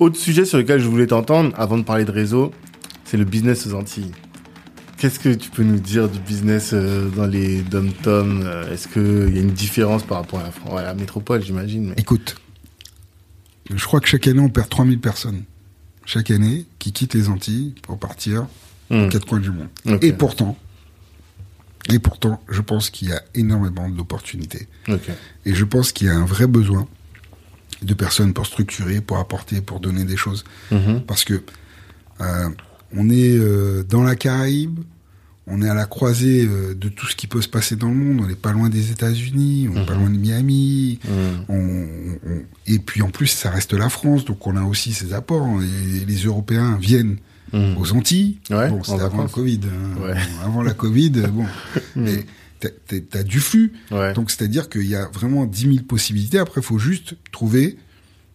autre sujet sur lequel je voulais t'entendre, avant de parler de réseau, c'est le business aux Antilles. Qu'est-ce que tu peux nous dire du business euh, dans les dom-tom euh, Est-ce qu'il y a une différence par rapport à la, Fran- à la métropole, j'imagine mais- Écoute, je crois que chaque année, on perd 3000 personnes. Chaque année, qui quittent les Antilles pour partir Hmm. aux quatre coins du monde. Et pourtant, et pourtant, je pense qu'il y a énormément d'opportunités. Et je pense qu'il y a un vrai besoin de personnes pour structurer, pour apporter, pour donner des choses. Mhm. Parce que euh, on est euh, dans la Caraïbe, on est à la croisée euh, de tout ce qui peut se passer dans le monde. On n'est pas loin des États-Unis, on n'est pas loin de Miami. Mhm. On- on- et puis en plus, ça reste la France, donc on a aussi ses apports. Et les Européens viennent Mhm. aux Antilles. Ouais, bon, c'était avant le. Covid. hein. Ouais. Bon, avant la Covid, bon. t'as- du flux. Ouais. Donc c'est-à-dire qu'il y a vraiment 10 000 possibilités. Après, il faut juste trouver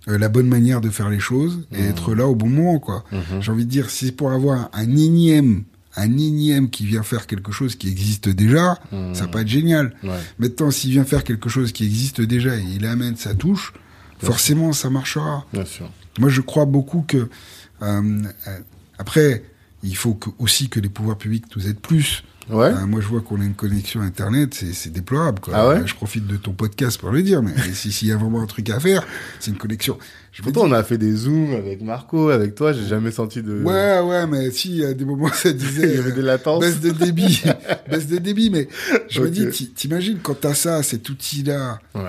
euh, la bonne manière de faire les choses et Mhm. être là au bon moment, quoi. Mhm. J'ai envie de dire, si c'est pour avoir un énième, un énième qui vient faire quelque chose qui existe déjà, Mhm. ça va pas être génial. Ouais. Maintenant, s'il vient faire quelque chose qui existe déjà et il amène sa touche, forcément, ça marchera. Bien sûr. Moi, je crois beaucoup que euh, euh, après, il faut que, aussi que les pouvoirs publics nous aident plus. Ouais. Euh, moi, je vois qu'on a une connexion Internet, c'est déplorable. Quoi. Ah ouais Euh, je profite de ton podcast pour le dire, mais si- s'il y a vraiment un truc à faire, c'est une connexion. Pourtant, on a fait des zooms avec Marco, avec toi, j'ai jamais senti de... Ouais, ouais, mais si, à des moments, ça disait... Il y avait des latences. Baisse de débit, baisse de débit, mais je me dis, ti- t'imagines quand t'as ça, cet outil-là, Ouais,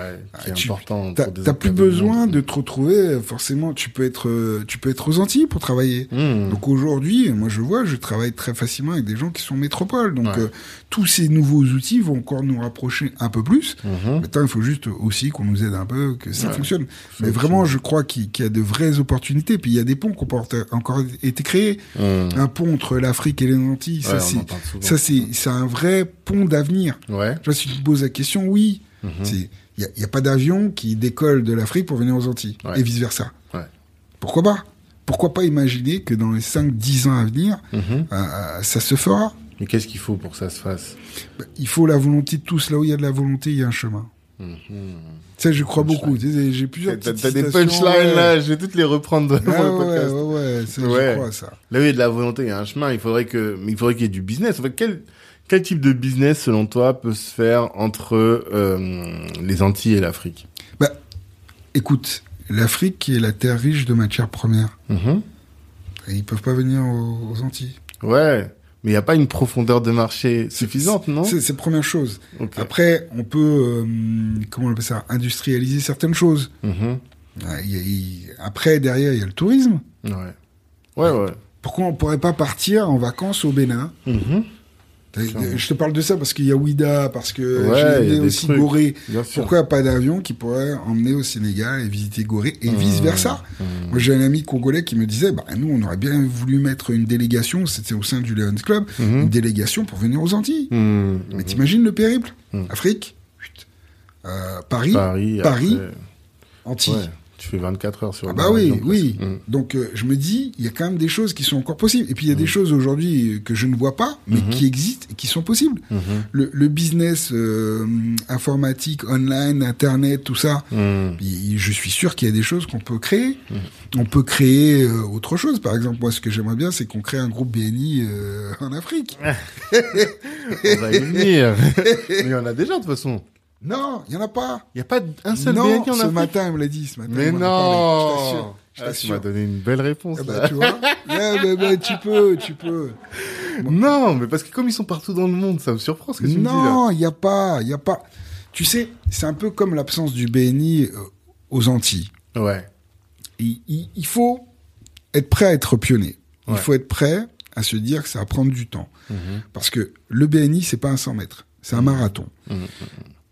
qui est Ah, tu- important. t'as pour des t'as plus besoin de te retrouver. Forcément, tu peux être, euh, tu peux être aux Antilles pour travailler. Mhm. Donc aujourd'hui, moi je vois, je travaille très facilement avec des gens qui sont métropoles. Donc Ouais. euh, tous ces nouveaux outils vont encore nous rapprocher un peu plus. Mhm. Maintenant, il faut juste aussi qu'on nous aide un peu, que ça Ouais. fonctionne. Mais vraiment, je crois qu'il qu'il y a de vraies opportunités. Puis il y a des ponts qui ont pas encore été créés. Mhm. Un pont entre l'Afrique et les Antilles, Ouais, ça c'est ça c'est c'est un vrai pont d'avenir. Ouais. Tu vois, si tu te poses la question, oui, c'est il y a, pas d'avion qui décolle de l'Afrique pour venir aux Antilles Ouais. et vice versa. Ouais. Pourquoi pas? Pourquoi pas imaginer que dans les 5-10 ans à venir, euh, euh, ça se fera? Mais qu'est-ce qu'il faut pour que ça se fasse? Bah, Il faut la volonté de tous. Là où il y a de la volonté, il y a un chemin. Ça, je crois beaucoup. J'ai plusieurs T'as des punchlines là, je vais toutes les reprendre Ah le ouais, podcast. ouais, ouais, je crois ça. Là il y a de la volonté, il y a un chemin. Il faudrait que, il faudrait qu'il y ait du business. En fait, quel, quel type de business, selon toi, peut se faire entre euh, les Antilles et l'Afrique? Bah, écoute, l'Afrique est la terre riche de matières premières. Mhm. Et ils peuvent pas venir aux Antilles. Ouais, mais il n'y a pas une profondeur de marché suffisante, non? C'est la première chose. Après, on peut, euh, comment on appelle ça, industrialiser certaines choses. Mhm. Il y a- il- Après, derrière, il y a le tourisme. Ouais. Ouais, ouais. Pourquoi on pourrait pas partir en vacances au Bénin? Mhm. Je te parle de ça parce qu'il y a Ouida, parce que Ouais, j'ai aussi trucs. Gorée. Pourquoi pas d'avion qui pourrait emmener au Sénégal et visiter Gorée et Mmh, vice versa mmh. Moi, j'ai un ami congolais qui me disait, bah, nous, on aurait bien voulu mettre une délégation, c'était au sein du Lions Club, Mhm. une délégation pour venir aux Antilles. Mais t'imagines le périple? Afrique, euh, Paris, Paris, Antilles. ouais, tu fais 24 heures sur Ah bah oui, oui. Mhm. Donc euh, je me dis, il y a quand même des choses qui sont encore possibles. Et puis il y a Mmh. des choses aujourd'hui euh, que je ne vois pas, mais Mhm. qui existent et qui sont possibles. Mhm. Le, le business euh, informatique, online, internet, tout ça. Puis Je suis sûr qu'il y a des choses qu'on peut créer. On peut créer euh, autre chose. Par exemple, moi, ce que j'aimerais bien, c'est qu'on crée un groupe BNI en Afrique. On va y venir. Mais il y en a déjà, de toute façon. Non, il y en a pas. Il n'y a pas un seul non, BNI en ce Afrique. matin, il me l'a dit. Ce matin, Mais parlé. Je t'assure. non Je Ah, Tu t'assure. m'as donné une belle réponse. Bah, là. tu vois. Yeah, bah, bah, tu peux, tu peux. Non, mais parce que comme ils sont partout dans le monde, ça me surprend ce que tu me dis là. Non, il n'y a pas, il a pas. Tu sais, c'est un peu comme l'absence du BNI euh, aux Antilles. Ouais. Il, il- il faut être prêt à être pionnier. Il faut être prêt à se dire que ça va prendre du temps. Mhm. Parce que le BNI, c'est pas un 100 mètres, c'est un marathon. Mhm.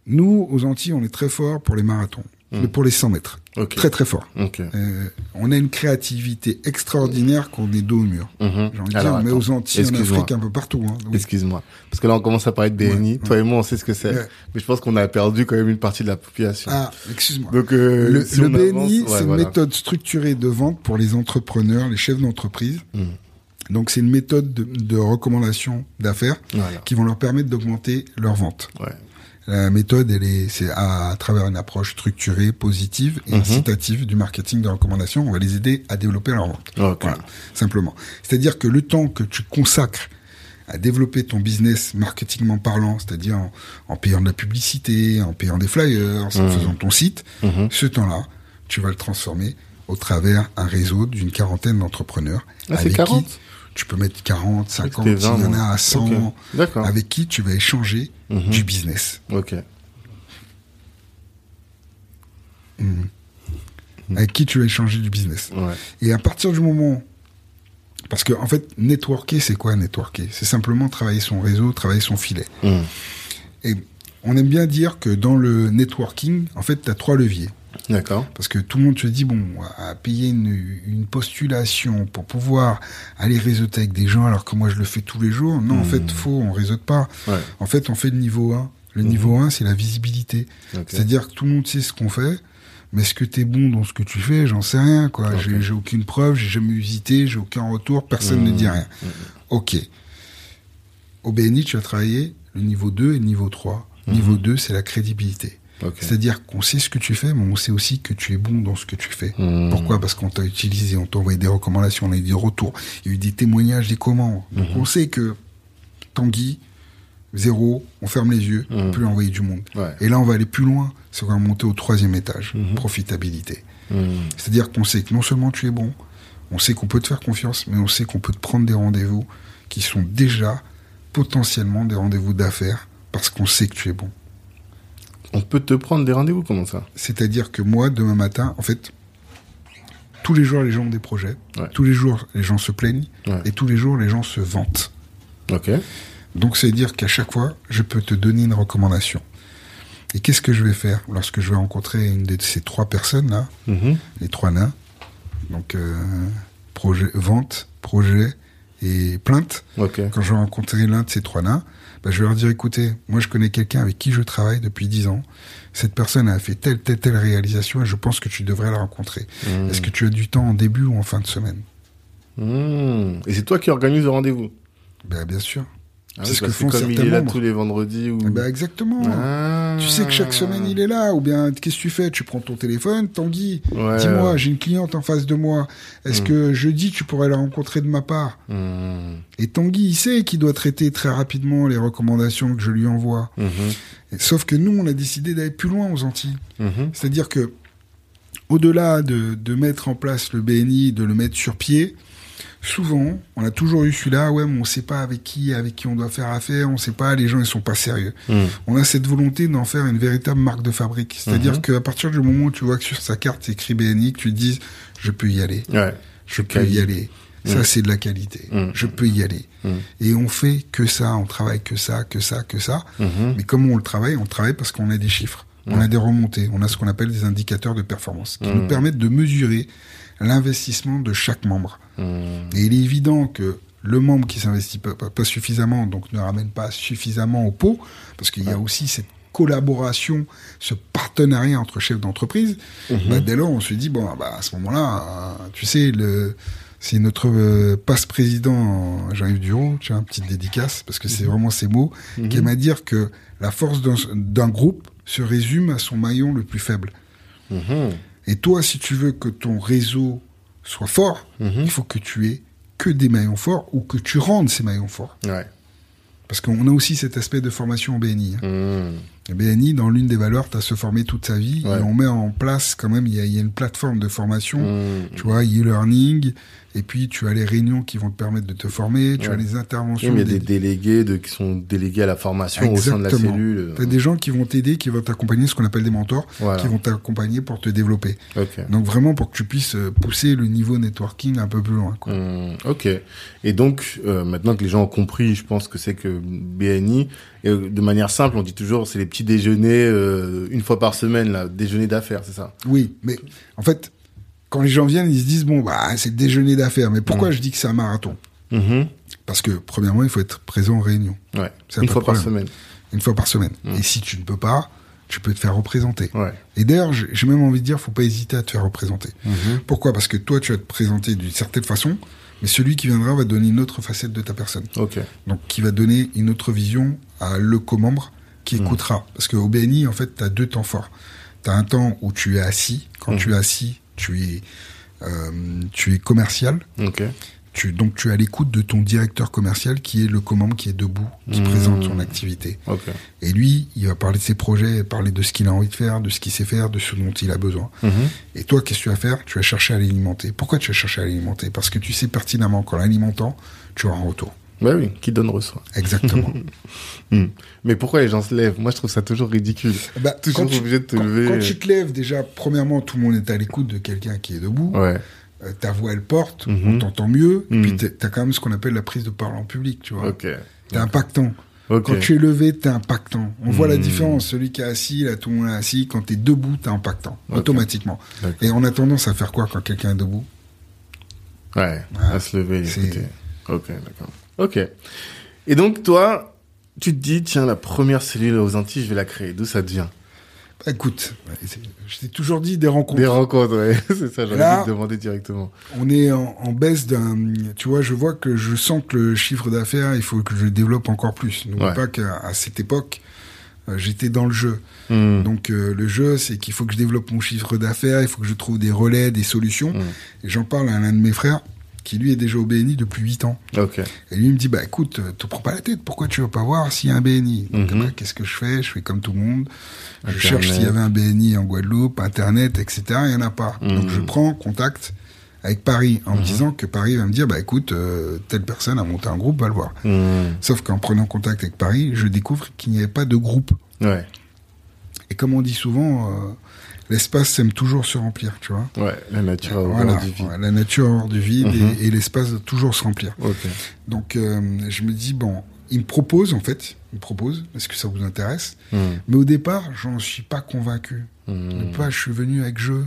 Nous, aux Antilles, on est très fort pour les marathons, mais pour les 100 mètres. Très très fort. Euh, on a une créativité extraordinaire qu'on est dos au mur. Mhm. J'ai envie de Alors, dire, mais aux Antilles, en. Afrique, un peu partout. Hein. Oui. Excuse-moi. Parce que là, on commence à parler de BNI. Ouais, Toi et moi, on sait ce que c'est. Ouais. Mais je pense qu'on a perdu quand même une partie de la population. Ah, excuse-moi. Donc, euh, Le, si le BNI, c'est une voilà. méthode structurée de vente pour les entrepreneurs, les chefs d'entreprise. Mhm. Donc, c'est une méthode de, de recommandation d'affaires Voilà. qui vont leur permettre d'augmenter leurs ventes. Ouais. La méthode, elle est, c'est à, à travers une approche structurée, positive et Mhm. incitative du marketing de recommandation. On va les aider à développer leur vente. Ok. Voilà, simplement. C'est-à-dire que le temps que tu consacres à développer ton business marketingment parlant, c'est-à-dire en, en payant de la publicité, en payant des flyers, en Mhm. faisant ton site, Mhm. ce temps-là, tu vas le transformer au travers un réseau d'une quarantaine d'entrepreneurs. Ah, c'est avec 40 qui tu peux mettre 40, Je croyais que 50, c'était il y 20, en a à 100, Ok. D'accord. avec qui tu vas échanger Mhm. du business. Ok. Avec qui tu vas échanger du business. Ouais. Et à partir du moment... Parce que, en fait, networker, c'est quoi networker? C'est simplement travailler son réseau, travailler son filet. Mhm. Et on aime bien dire que dans le networking, en fait, tu as trois leviers. D'accord. Parce que tout le monde se dit, bon, à payer une, une postulation pour pouvoir aller réseauter avec des gens alors que moi je le fais tous les jours. Non, en Hmm. fait, faux, on réseaute pas. Ouais. En fait, on fait le niveau 1. Le Mhm. niveau 1, c'est la visibilité. C'est-à-dire que tout le monde sait ce qu'on fait, mais est-ce que t'es bon dans ce que tu fais? J'en sais rien, quoi. Ok. J'ai- aucune preuve, j'ai jamais visité, j'ai aucun retour, personne ne Mhm. dit rien. Ok. Au BNI, tu as travaillé le niveau 2 et le niveau 3. Mhm. Niveau 2, c'est la crédibilité. C'est-à-dire qu'on sait ce que tu fais, mais on sait aussi que tu es bon dans ce que tu fais. Mhm. Pourquoi? Parce qu'on t'a utilisé, on t'a envoyé des recommandations, on a eu des retours, il y a eu des témoignages, des commandes. Donc Mhm. on sait que Tanguy, zéro, on ferme les yeux, on peut lui envoyer du monde. Ouais. Et là, on va aller plus loin, c'est qu'on va monter au troisième étage, Mhm. profitabilité. C'est-à-dire qu'on sait que non seulement tu es bon, on sait qu'on peut te faire confiance, mais on sait qu'on peut te prendre des rendez-vous qui sont déjà potentiellement des rendez-vous d'affaires parce qu'on sait que tu es bon. On peut te prendre des rendez-vous, comment ça? C'est-à-dire que moi, demain matin, en fait, tous les jours, les gens ont des projets. Ouais. Tous les jours, les gens se plaignent. Ouais. Et tous les jours, les gens se vantent. Ok. Donc, c'est-à-dire qu'à chaque fois, je peux te donner une recommandation. Et qu'est-ce que je vais faire lorsque je vais rencontrer une de ces trois personnes-là, Mhm. les trois nains Donc, euh, projet, vente, projet et plainte. Quand je vais rencontrer l'un de ces trois nains, bah, je vais leur dire, écoutez, moi je connais quelqu'un avec qui je travaille depuis dix ans. Cette personne a fait telle, telle, telle réalisation et je pense que tu devrais la rencontrer. Mhm. Est-ce que tu as du temps en début ou en fin de semaine? Mhm. Et c'est toi qui organise le rendez-vous? Ben, Bien sûr. Ah C'est ce que font comme il est là membres. tous les vendredis ou... Eh ben, exactement. Ah. Tu sais que chaque semaine il est là, ou bien qu'est-ce que tu fais? Tu prends ton téléphone, Tanguy, Ouais. dis-moi, j'ai une cliente en face de moi. Est-ce Hmm. que jeudi tu pourrais la rencontrer de ma part? Mhm. Et Tanguy, il sait qu'il doit traiter très rapidement les recommandations que je lui envoie. Et- Sauf que nous, on a décidé d'aller plus loin aux Antilles. C'est-à-dire que, au-delà de, de mettre en place le BNI, de le mettre sur pied, souvent, on a toujours eu celui-là, ouais, mais on sait pas avec qui, avec qui on doit faire affaire, on sait pas, les gens, ils sont pas sérieux. Mhm. On a cette volonté d'en faire une véritable marque de fabrique. C'est-à-dire Mhm. qu'à partir du moment où tu vois que sur sa carte, c'est écrit BNI, que tu te dises, je peux y aller, Ouais. je peux y aller. Ça, Mhm. c'est de la qualité. Mhm. Je peux y aller. Et on fait que ça, on travaille que ça, que ça, que ça. Mais comment on le travaille On le travaille parce qu'on a des chiffres, on a des remontées, on a ce qu'on appelle des indicateurs de performance qui nous permettent de mesurer l'investissement de chaque membre. Mhm. Et il est évident que le membre qui s'investit pas, pas- pas suffisamment, donc ne ramène pas suffisamment au pot, parce qu'il y a aussi cette collaboration, ce partenariat entre chefs d'entreprise, Mhm. bah, dès lors on se dit, bon, ah bah, à ce moment-là, euh, tu sais, le, c'est notre euh, passe-président, Jean-Yves Duro, tu vois, une petite dédicace, parce que c'est vraiment ces mots, Mhm. qui aime à dire que la force d'un- groupe se résume à son maillon le plus faible. Mhm. Et toi, si tu veux que ton réseau soit fort, Mhm. il faut que tu aies que des maillons forts ou que tu rendes ces maillons forts. Ouais. Parce qu'on a aussi cet aspect de formation en BNI. hein. Mhm. BNI, dans l'une des valeurs, tu as se former toute sa vie Ouais. et on met en place quand même, il y a, il y a une plateforme de formation, Mhm. tu vois, e-learning, et puis tu as les réunions qui vont te permettre de te former, tu Ouais. as les Oui, interventions. mais il y a des- délégués de, qui sont délégués à la formation au sein de la cellule. T'as des gens qui vont t'aider, qui vont t'accompagner, ce qu'on appelle des mentors, Voilà. qui vont t'accompagner pour te développer. Donc vraiment pour que tu puisses euh, pousser le niveau networking un peu plus loin. Quoi. Hum, ok. Et donc, euh, maintenant que les gens ont compris, je pense que c'est que BNI, et, euh, de manière simple, on dit toujours, c'est les petits déjeuners euh, une fois par semaine, là, déjeuner d'affaires, c'est ça? Oui, mais en fait, quand les gens viennent, ils se disent bon bah c'est le déjeuner d'affaires. Mais pourquoi je dis que c'est un marathon Mhm. Parce que premièrement, il faut être présent en réunion Ouais. Une fois par semaine. une fois par semaine. Mm. Et si tu ne peux pas, tu peux te faire représenter. Ouais. Et d'ailleurs, j'ai même envie de dire, faut pas hésiter à te faire représenter. Mhm. Pourquoi? Parce que toi, tu vas te présenter d'une certaine façon, mais celui qui viendra va donner une autre facette de ta personne. Donc, qui va donner une autre vision à le co-membre qui écoutera. Parce qu'au BNI, en fait, tu as deux temps forts. Tu as un temps où tu es assis. Quand Mhm. tu es assis, tu es, euh, tu es commercial. Tu, donc tu es à l'écoute de ton directeur commercial qui est le commande, qui est debout, qui Mhm. présente son activité. Et lui, il va parler de ses projets, parler de ce qu'il a envie de faire, de ce qu'il sait faire, de ce dont il a besoin. Mhm. Et toi, qu'est-ce que tu vas faire? Tu vas chercher à l'alimenter. Pourquoi tu vas chercher à l'alimenter? Parce que tu sais pertinemment qu'en l'alimentant, tu auras un retour. Bah oui, qui donne reçoit. Exactement. Hmm. Mais pourquoi les gens se lèvent? Moi, je trouve ça toujours ridicule. bah, Toujours quand, tu, obligé de te quand- lever. quand tu te lèves, déjà, premièrement, tout le monde est à l'écoute de quelqu'un qui est debout. Ouais. Euh, ta voix, elle porte, Mhm. on t'entend mieux. Et Mhm. puis, t'as- t'as quand même ce qu'on appelle la prise de parole en public, tu vois. Ok. T'es impactant. Ok. Quand tu es levé, t'es impactant. On voit la Mhm. différence. Celui qui est assis, là, tout le monde est assis. Quand t'es debout, t'es impactant. Automatiquement. Et on a tendance à faire quoi quand quelqu'un est debout? Ouais. Ah, À se lever. Ok, d'accord. Ok. Et donc, toi, tu te dis, tiens, la première cellule aux Antilles, je vais la créer. D'où ça te vient Bah, Écoute, c'est- je t'ai toujours dit des rencontres. Des rencontres, ouais. c'est ça, j'aurais dû te demander directement. On est en, en baisse d'un. Tu vois, je vois que je sens que le chiffre d'affaires, il faut que je le développe encore plus. N'oublie Ouais. pas qu'à cette époque, euh, j'étais dans le jeu. Hmm. Donc euh, le jeu, c'est qu'il faut que je développe mon chiffre d'affaires, il faut que je trouve des relais, des solutions. Mm. Et j'en parle à l'un de mes frères qui lui est déjà au BNI depuis 8 ans. Et lui il me dit bah écoute, euh, te prends pas la tête, pourquoi tu veux pas voir s'il y a un BNI Donc Mhm. bah, qu'est-ce que je fais? Je fais comme tout le monde. Je Internet. cherche s'il y avait un BNI en Guadeloupe, internet, etc. Il y en a pas. Mhm. Donc je prends contact avec Paris en me Mhm. disant que Paris va me dire bah écoute, euh, telle personne a monté un groupe, va le voir. Hmm. Sauf qu'en prenant contact avec Paris, je découvre qu'il n'y avait pas de groupe. Ouais. Et comme on dit souvent, euh, l'espace sème toujours se remplir, tu vois. Ouais, la nature Voilà, horreur du vide. ouais, la nature horreur du vide Mhm. et, et l'espace doit toujours se remplir. Ok. Donc euh, je me dis, bon, il me propose en fait, il me propose, est-ce que ça vous intéresse Hmm. Mais au départ, j'en suis pas convaincu. Hmm. Pas, je suis venu avec jeu.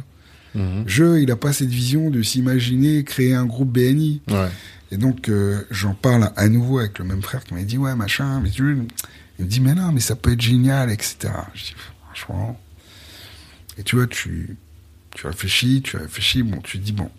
Mhm. Jeu, il a pas cette vision de s'imaginer créer un groupe BNI. Ouais. Et donc euh, j'en parle à nouveau avec le même frère qui m'a dit, ouais, machin, mais tu... Il me dit, mais non, mais ça peut être génial, etc. Je dis, franchement... Et tu vois, tu, tu réfléchis, tu réfléchis, bon, tu te dis, bon,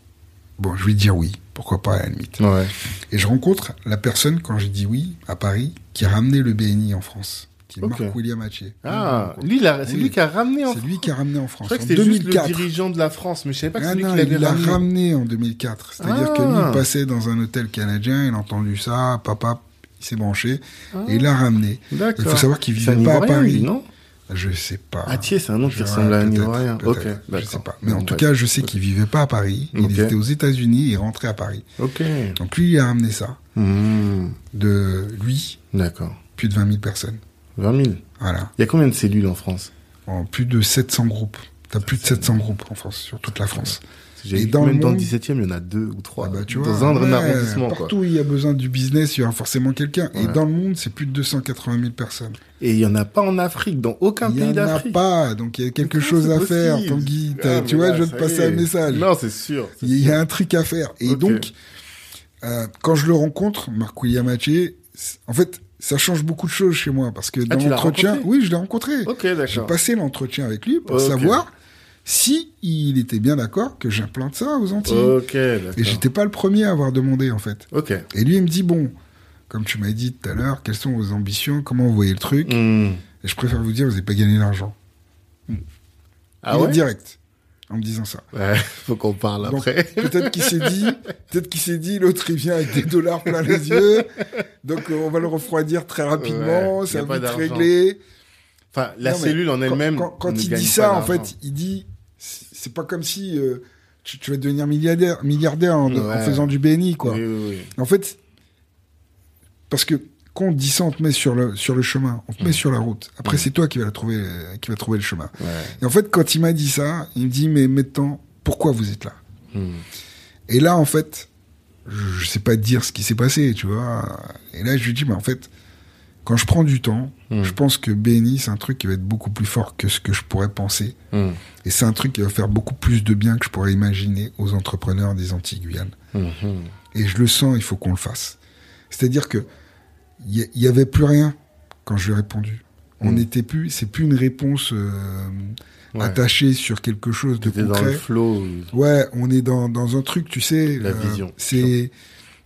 bon, je vais dire oui, pourquoi pas à la limite. Ouais. Et je rencontre la personne, quand j'ai dit oui, à Paris, qui a ramené le BNI en France, qui est. Marc William Hattier. Ah, lui, il a- c'est lui qui a ramené en C'est lui qui a ramené en Je France, croyais que en c'était juste le 2004. dirigeant de la France, mais je savais pas que Ah c'est lui non, qui l'avait il l'a ramené. ramené en 2004. C'est-à-dire Ah. que lui, il passait dans un hôtel canadien, il a entendu ça, papa, il s'est branché, Ah. et il l'a ramené. Il faut savoir qu'il vivait pas à Paris. lui, non? Je sais pas. Atier, c'est un nom qui ressemble à un Ivoirien. Ok, Je sais pas. Mais en tout cas, je sais qu'il vivait pas à Paris. Il était aux États-Unis et rentré à Paris. Ok. Donc lui, il a ramené ça. Hmm. De lui, D'accord. plus de 20 000 personnes. 20 000. Voilà. Il y a combien de cellules en France? En plus de 700 groupes. T'as plus de 700 groupes en France, sur toute la France. J'ai Et dans même le dans le monde- 17e, il y en a deux ou trois. Ah bah, tu dans vois, un ouais, arrondissement. Partout où il y a besoin du business, il y aura forcément quelqu'un. Et dans le monde, c'est plus de 280 000 personnes. Et il y en a pas en Afrique, dans aucun il n'y pays en a d'Afrique. pas, donc il y a quelque chose à faire, Tanguy. Ah, tu vois, là, je vais te passer est. un message. Non, c'est sûr. Il y a un truc à faire. Et donc, euh, quand je le rencontre, Marc William en fait, ça change beaucoup de choses chez moi. Parce que dans Ah, l'as l'entretien, oui, je l'ai rencontré. Ok, J'ai d'accord. passé l'entretien avec lui pour savoir si il était bien d'accord que j'implante ça aux Antilles. Ok, Et j'étais pas le premier à avoir demandé, en fait. Et lui, il me dit, bon, comme tu m'as dit tout à l'heure, quelles sont vos ambitions, comment vous voyez le truc? Hmm. Et je préfère vous dire, vous n'avez pas gagné l'argent. Ah il ouais? est direct, en me disant ça. Ouais, faut qu'on parle après. peut-être qu'il s'est dit, peut-être qu'il s'est dit, l'autre il vient avec des dollars plein les yeux, donc euh, on va le refroidir très rapidement, Ouais, ça va vite régler. Enfin, la Non, cellule en elle-même. Quand, il dit ça, en fait, il dit, c'est pas comme si euh, tu, tu vas devenir milliardaire, milliardaire en, faisant du BNI, quoi. Oui, oui, oui. En fait, parce que quand on te dit ça, on te met sur le, sur le chemin, on te met Mm. sur la route. Après, Mm. c'est toi qui vas, la trouver, qui va trouver le chemin. Ouais. Et en fait, quand il m'a dit ça, il me dit, mais maintenant, pourquoi vous êtes là? Hmm. Et là, en fait, je, je sais pas dire ce qui s'est passé, tu vois. Et là, je lui dis, mais en fait, quand je prends du temps, Hmm. je pense que BNI, c'est un truc qui va être beaucoup plus fort que ce que je pourrais penser. Hmm. Et c'est un truc qui va faire beaucoup plus de bien que je pourrais imaginer aux entrepreneurs des Antilles-Guyane. Hmm. Et je le sens, il faut qu'on le fasse. C'est-à-dire que il y, y avait plus rien quand je lui ai répondu. On n'était plus, c'est plus une réponse euh, Ouais. attachée sur quelque chose de T'étais dans le concret. flow. Ouais, on est dans, dans un truc, tu sais. La vision. C'est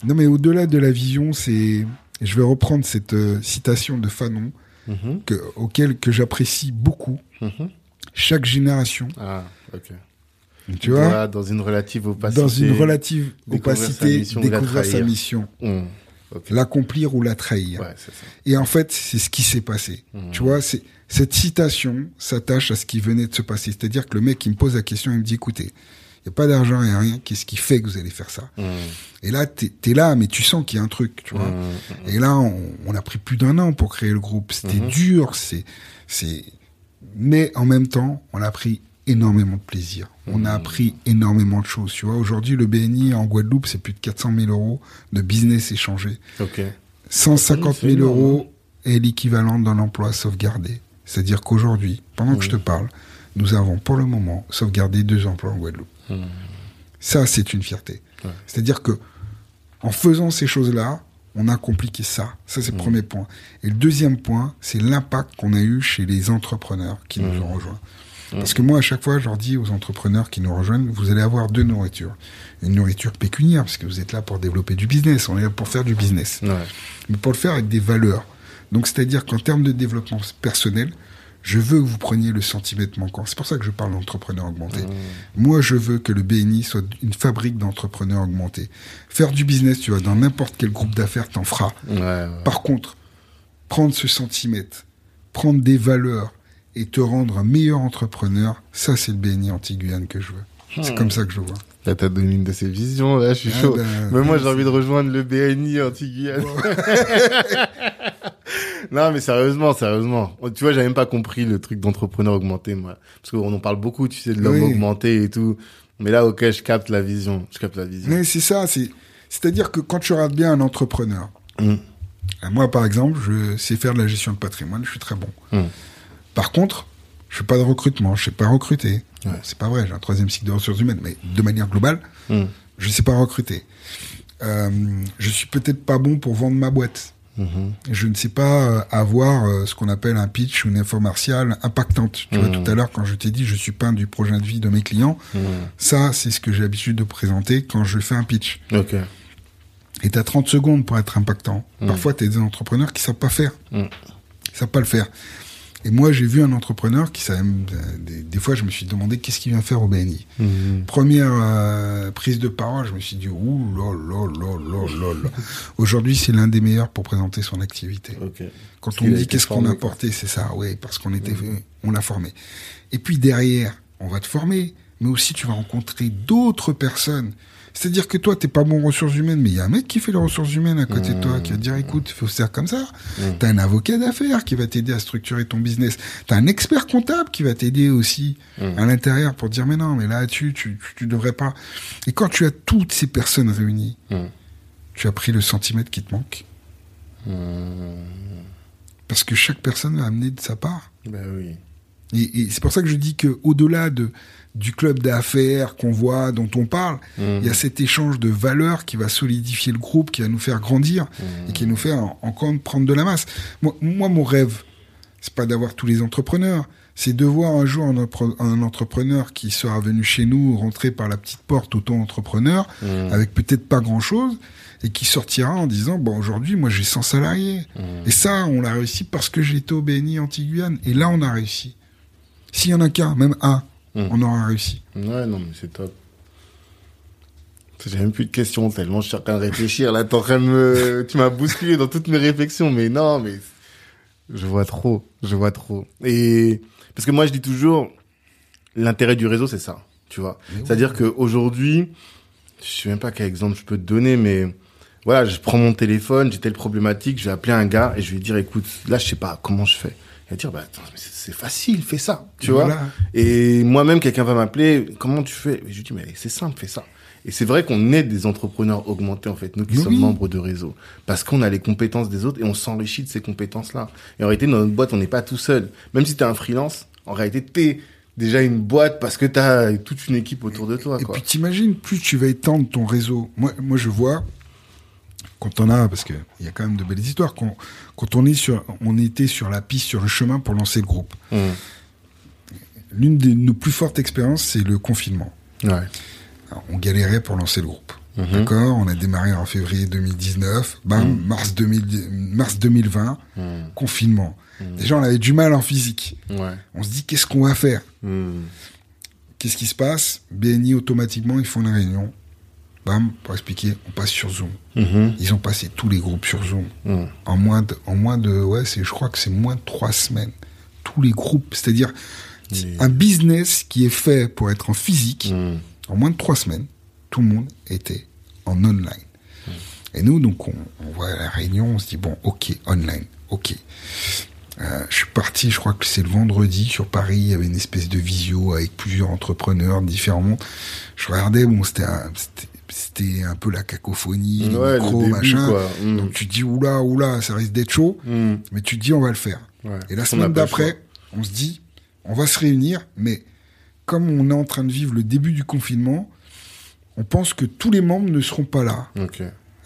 non mais au-delà de la vision, c'est. Je vais reprendre cette euh, citation de Fanon. Mhm. que, auquel que j'apprécie beaucoup. Mhm. Chaque génération, Ah, ok. tu vois, Voilà, dans une relative opacité. dans une relative découvrir sa opacité, mission ou la découvrir sa mission, ok. l'accomplir ou la trahir. Ouais, c'est ça. Et en fait, c'est ce qui s'est passé. Mhm. Tu vois, c'est cette citation s'attache à ce qui venait de se passer. C'est-à-dire que le mec, il me pose la question, il me dit, écoutez, n'y a pas d'argent et rien, qu'est-ce qui fait que vous allez faire ça Hum, Et là, t'es es là, mais tu sens qu'il y a un truc, tu vois. hum, Et là, on, on a pris plus d'un an pour créer le groupe. C'était dur, c'est, c'est, mais en même temps, on a pris énormément de plaisir. On a appris énormément de choses. Tu vois, aujourd'hui, le BNI en Guadeloupe, c'est plus de 400 000 euros de business échangé. Ok. 150 C'est 000 énorme, euros est l'équivalent d'un emploi sauvegardé. C'est-à-dire qu'aujourd'hui, pendant que je te parle, nous avons pour le moment sauvegardé deux emplois en Guadeloupe. Ça, c'est une fierté. Ouais. C'est-à-dire que en faisant ces choses-là, on a compliqué ça. Ça, c'est le premier point. Et le deuxième point, c'est l'impact qu'on a eu chez les entrepreneurs qui nous ont rejoints. Parce que moi, à chaque fois, je leur dis aux entrepreneurs qui nous rejoignent, vous allez avoir deux nourritures. Une nourriture pécuniaire, parce que vous êtes là pour développer du business. On est là pour faire du business. Ouais. Mais pour le faire avec des valeurs. Donc, c'est-à-dire qu'en termes de développement personnel, je veux que vous preniez le centimètre manquant. C'est pour ça que je parle d'entrepreneur augmenté. Moi, je veux que le BNI soit une fabrique d'entrepreneurs augmentés. Faire du business, tu vois, dans n'importe quel groupe d'affaires, t'en feras. Ouais, ouais. Par contre, prendre ce centimètre, prendre des valeurs et te rendre un meilleur entrepreneur, ça, c'est le BNI anti-Guyane que je veux. C'est comme ça que je vois. Là, t'as donné une de ces visions, là, je suis Ah chaud. ben, Même moi, j'ai envie de rejoindre le BNI anti-Guyane. non, mais sérieusement, sérieusement. Tu vois, j'avais même pas compris le truc d'entrepreneur augmenté, moi. Parce qu'on en parle beaucoup, tu sais, de l'homme Oui. augmenté et tout. Mais là, ok, je capte la vision. Je capte la vision. Mais c'est ça, c'est, c'est-à-dire que quand tu regardes bien un entrepreneur, Hum, euh, moi, par exemple, je sais faire de la gestion de patrimoine, je suis très bon. hum. Par contre, je fais pas de recrutement, je sais pas recruter. Ouais. C'est pas vrai, j'ai un troisième cycle de ressources humaines, mais de manière globale, Hum, je sais pas recruter. Euh, je suis peut-être pas bon pour vendre ma boîte. mhm. Je ne sais pas euh, avoir euh, ce qu'on appelle un pitch ou une info martiale impactante. Tu vois, Mhm. tout à l'heure, quand je t'ai dit, je suis un du projet de vie de mes clients, Hum. ça, c'est ce que j'ai l'habitude de présenter quand je fais un pitch. Et t'as 30 secondes pour être impactant. Mhm. Parfois, t'as des entrepreneurs qui savent pas faire. Ils savent pas le faire. Et moi, j'ai vu un entrepreneur qui euh, des, des fois, je me suis demandé qu'est-ce qu'il vient faire au BNI. Mhm. Première euh, prise de parole, je me suis dit, ouh là là là là. Aujourd'hui, c'est l'un des meilleurs pour présenter son activité. Quand Parce on dit qu'est-ce qu'on a apporté, c'est ça, oui, parce qu'on était, on l'a formé. Et puis derrière, on va te former, mais aussi tu vas rencontrer d'autres personnes. C'est-à-dire que toi, t'es pas bon en ressources humaines, mais il y a un mec qui fait les ressources humaines à côté de toi, qui va te dire, écoute, il faut faire comme ça. Mmh. T'as un avocat d'affaires qui va t'aider à structurer ton business. T'as un expert comptable qui va t'aider aussi Mmh. à l'intérieur pour dire, mais non, mais là-dessus, tu, tu, tu devrais pas. Et quand tu as toutes ces personnes réunies, tu as pris le centimètre qui te manque. Parce que chaque personne va amener de sa part. Ben oui. Et, et c'est pour ça que je dis que au-delà de du club d'affaires qu'on voit, dont on parle, Hum. il y a cet échange de valeurs qui va solidifier le groupe, qui va nous faire grandir et qui va nous faire en- encore prendre de la masse. Moi, moi mon rêve, c'est pas d'avoir tous les entrepreneurs, c'est de voir un jour un, entrepreneur qui sera venu chez nous, rentrer par la petite porte auto-entrepreneur, Hum. avec peut-être pas grand-chose, et qui sortira en disant, bon, aujourd'hui, moi, j'ai 100 salariés. Et ça, on l'a réussi parce que j'étais au BNI Anti-Guyane. Et là, on a réussi. S'il y en a qu'un, même un, Mm. on aura réussi. Ouais, non, mais c'est top. J'ai même plus de questions tellement je suis en train de réfléchir. Là, t'es en train de me, tu m'as bousculé dans toutes mes réflexions, mais non, mais je vois trop, je vois trop. Et parce que moi, je dis toujours, l'intérêt du réseau, c'est ça, tu vois. C'est-à-dire qu'aujourd'hui, je sais même pas quel exemple je peux te donner, mais voilà, je prends mon téléphone, j'ai telle problématique, je vais appeler un gars et je vais lui dire, écoute, là, je sais pas comment je fais. Va dire, bah, c'est facile, fais ça, tu vois. Et moi-même, quelqu'un va m'appeler, comment tu fais? Et Je lui dis, mais c'est simple, fais ça. Et c'est vrai qu'on est des entrepreneurs augmentés, en fait, nous qui sommes membres de réseau. Parce qu'on a les compétences des autres et on s'enrichit de ces compétences-là. Et en réalité, dans notre boîte, on n'est pas tout seul. Même si tu es un freelance, en réalité, tu es déjà une boîte parce que tu as toute une équipe autour de toi. Et Quoi. puis, t'imagines, plus tu vas étendre ton réseau. Moi, moi je vois, quand on a, parce qu'il y a quand même de belles histoires, quand, quand on, est sur, on était sur la piste, sur le chemin pour lancer le groupe. Mmh. L'une de nos plus fortes expériences, c'est le confinement. Ouais. Alors, on galérait pour lancer le groupe. Mhm. D'accord On a démarré en février 2019. Bam, mars, 2000 mars 2020, Mhm. confinement. Déjà, on avait du mal en physique. Ouais. On se dit, qu'est-ce qu'on va faire? Qu'est-ce qui se passe? BNI, automatiquement, ils font une réunion. Bam, pour expliquer, on passe sur Zoom. Mhm. Ils ont passé tous les groupes sur Zoom. Mhm. En moins de, en moins de, ouais, c'est, je crois que c'est moins de trois semaines. Tous les groupes, c'est-à-dire un business qui est fait pour être en physique, Mhm. en moins de trois semaines, tout le monde était en online. Et nous, donc, on, on voit la réunion, on se dit, bon, ok, online, ok. Euh, je suis parti, je crois que c'est le vendredi, sur Paris, il y avait une espèce de visio avec plusieurs entrepreneurs différents. Je regardais, bon, c'était c'était- un peu la cacophonie, les le micros, début, machin. Mhm. Donc tu dis, oula, oula, ça risque d'être chaud, Mhm. mais tu te dis, on va le faire. Ouais. Et la semaine le d'après, on se dit, on va se réunir, mais comme on est en train de vivre le début du confinement, on pense que tous les membres ne seront pas là.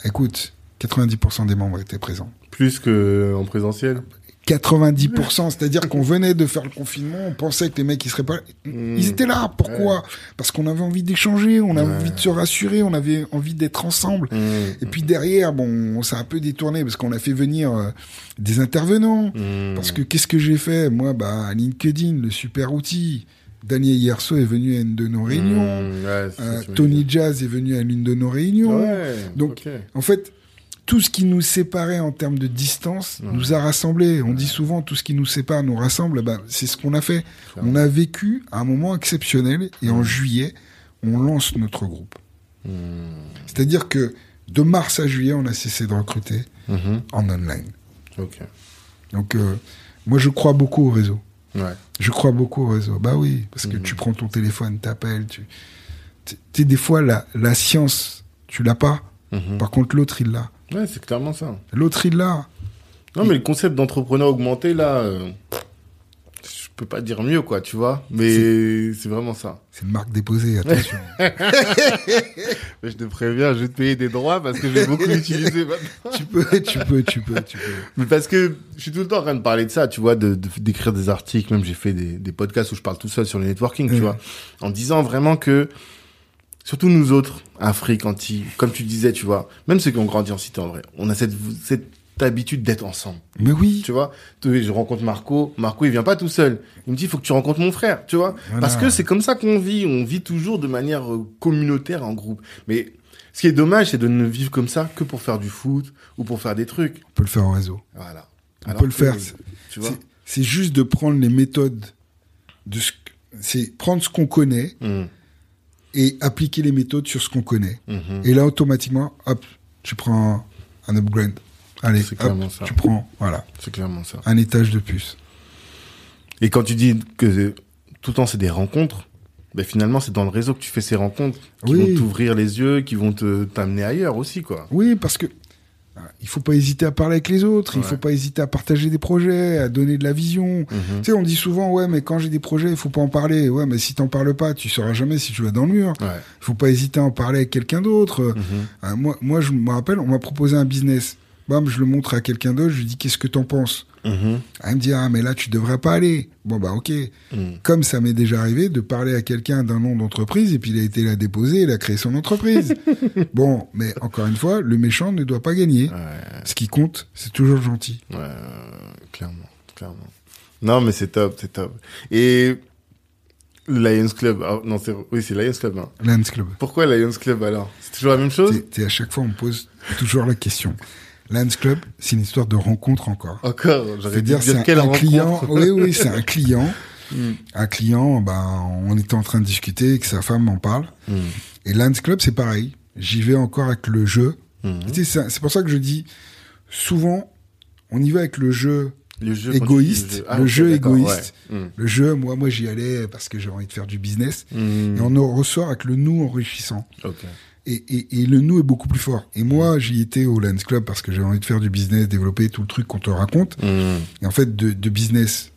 Écoute, 90% des membres étaient présents. Plus que en présentiel? 90%, c'est-à-dire qu'on venait de faire le confinement, on pensait que les mecs ils seraient pas, Mm. ils étaient là. Pourquoi Parce qu'on avait envie d'échanger, on avait envie de se rassurer, on avait envie d'être ensemble. Mhm. Et puis derrière, bon, on s'est un peu détourné parce qu'on a fait venir euh, des intervenants. Mhm. Parce que qu'est-ce que j'ai fait? Moi, bah, LinkedIn, le super outil. Daniel Yerso est venu à une de nos réunions. Ouais, c'est Euh, Tony. Jazz est venu à l'une de nos réunions. Ouais. Donc. En fait, tout ce qui nous séparait en termes de distance Ouais. nous a rassemblés. On dit souvent tout ce qui nous sépare nous rassemble. Ben, c'est ce qu'on a fait. On a vécu un moment exceptionnel et en juillet, on lance notre groupe. Mhm. C'est-à-dire que de mars à juillet, on a cessé de recruter Mhm. en online. Ok. Donc, euh, moi, je crois beaucoup au réseau. Ouais. Je crois beaucoup au réseau. Bah oui, parce que Mhm. tu prends ton téléphone, t'appelles, tu... Tu des fois, la, la science, tu l'as pas. Mhm. Par contre, l'autre, il l'a. Ouais, c'est clairement ça. L'autre, il l'a. Non, mais le concept d'entrepreneur augmenté, là, euh, je peux pas dire mieux, quoi, tu vois. Mais c'est vraiment ça. C'est une marque déposée, attention. Mais je te préviens, je vais te payer des droits parce que je vais beaucoup l'utiliser maintenant. tu peux, tu peux, tu peux, tu peux. Mais parce que je suis tout le temps en train de parler de ça, tu vois, de, de- d'écrire des articles. Même j'ai fait des, des podcasts où je parle tout seul sur le networking, tu vois. En disant vraiment que, surtout nous autres, Afrique, Antilles, comme tu disais, tu vois, même ceux qui ont grandi en cité en vrai, on a cette, cette habitude d'être ensemble. Mais oui. Tu vois, Tu- je rencontre Marco. Marco, il vient pas tout seul. Il me dit, il faut que tu rencontres mon frère, tu vois. Voilà. Parce que c'est comme ça qu'on vit. On vit toujours de manière euh, communautaire en groupe. Mais ce qui est dommage, c'est de ne vivre comme ça que pour faire du foot ou pour faire des trucs. On peut le faire en réseau. Voilà. On Alors peut le faire. Tu vois. C'est- juste de prendre les méthodes de ce, c'est prendre ce qu'on connaît Mhm. Et appliquer les méthodes sur ce qu'on connaît. Mhm. Et là, automatiquement, hop, tu prends un upgrade. Allez, hop, ça. tu prends, voilà, C'est clairement ça. un étage de plus. Et quand tu dis que tout le temps c'est des rencontres, ben finalement c'est dans le réseau que tu fais ces rencontres qui Oui. vont t'ouvrir les yeux, qui vont te t'amener ailleurs aussi quoi. Oui, parce que il faut pas hésiter à parler avec les autres, il Ouais. faut pas hésiter à partager des projets, à donner de la vision. Mhm. Tu sais, on dit souvent, ouais, mais quand j'ai des projets, il faut pas en parler. Ouais, mais si t'en parles pas, tu sauras jamais si tu vas dans le mur. Ouais. Il faut pas hésiter à en parler avec quelqu'un d'autre. Mhm. Euh, moi, moi, je me rappelle, on m'a proposé un business. Bam, je le montre à quelqu'un d'autre, je lui dis, qu'est-ce que t'en penses Mhm. Elle me dit, ah, mais là, tu devrais pas aller. Bon, bah, ok. Mhm. Comme ça m'est déjà arrivé de parler à quelqu'un d'un nom d'entreprise et puis il a été là déposé, il a créé son entreprise. bon, mais encore une fois, le méchant ne doit pas gagner. Ouais. Ce qui compte, c'est toujours gentil. Ouais, clairement, clairement. Non, mais c'est top, c'est top. Et Lions Club, ah, non, c'est oui, c'est Lions Club. Hein. Lions Club. Pourquoi Lions Club alors? C'est toujours la même chose? C'est à chaque fois, on me pose toujours la question. Lions Club, c'est une histoire de rencontre encore. Encore, j'aurais dire c'est un, client. Oui, oui, c'est un client. Mm. Un client, ben, on était en train de discuter et que sa femme m'en parle. Mm. Et Lions Club, c'est pareil. J'y vais encore avec le jeu. Tu sais, C'est pour ça que je dis, souvent, on y va avec le jeu Le égoïste, Ah, le jeu d'accord, égoïste. ouais. Le jeu, moi, moi j'y allais parce que j'ai envie de faire du business. Et on en ressort avec le nous enrichissant. Et, et, et le nous est beaucoup plus fort. Et moi, j'y étais au Lions Club parce que j'avais envie de faire du business, développer tout le truc qu'on te raconte. Mm. Et en fait, de, de business,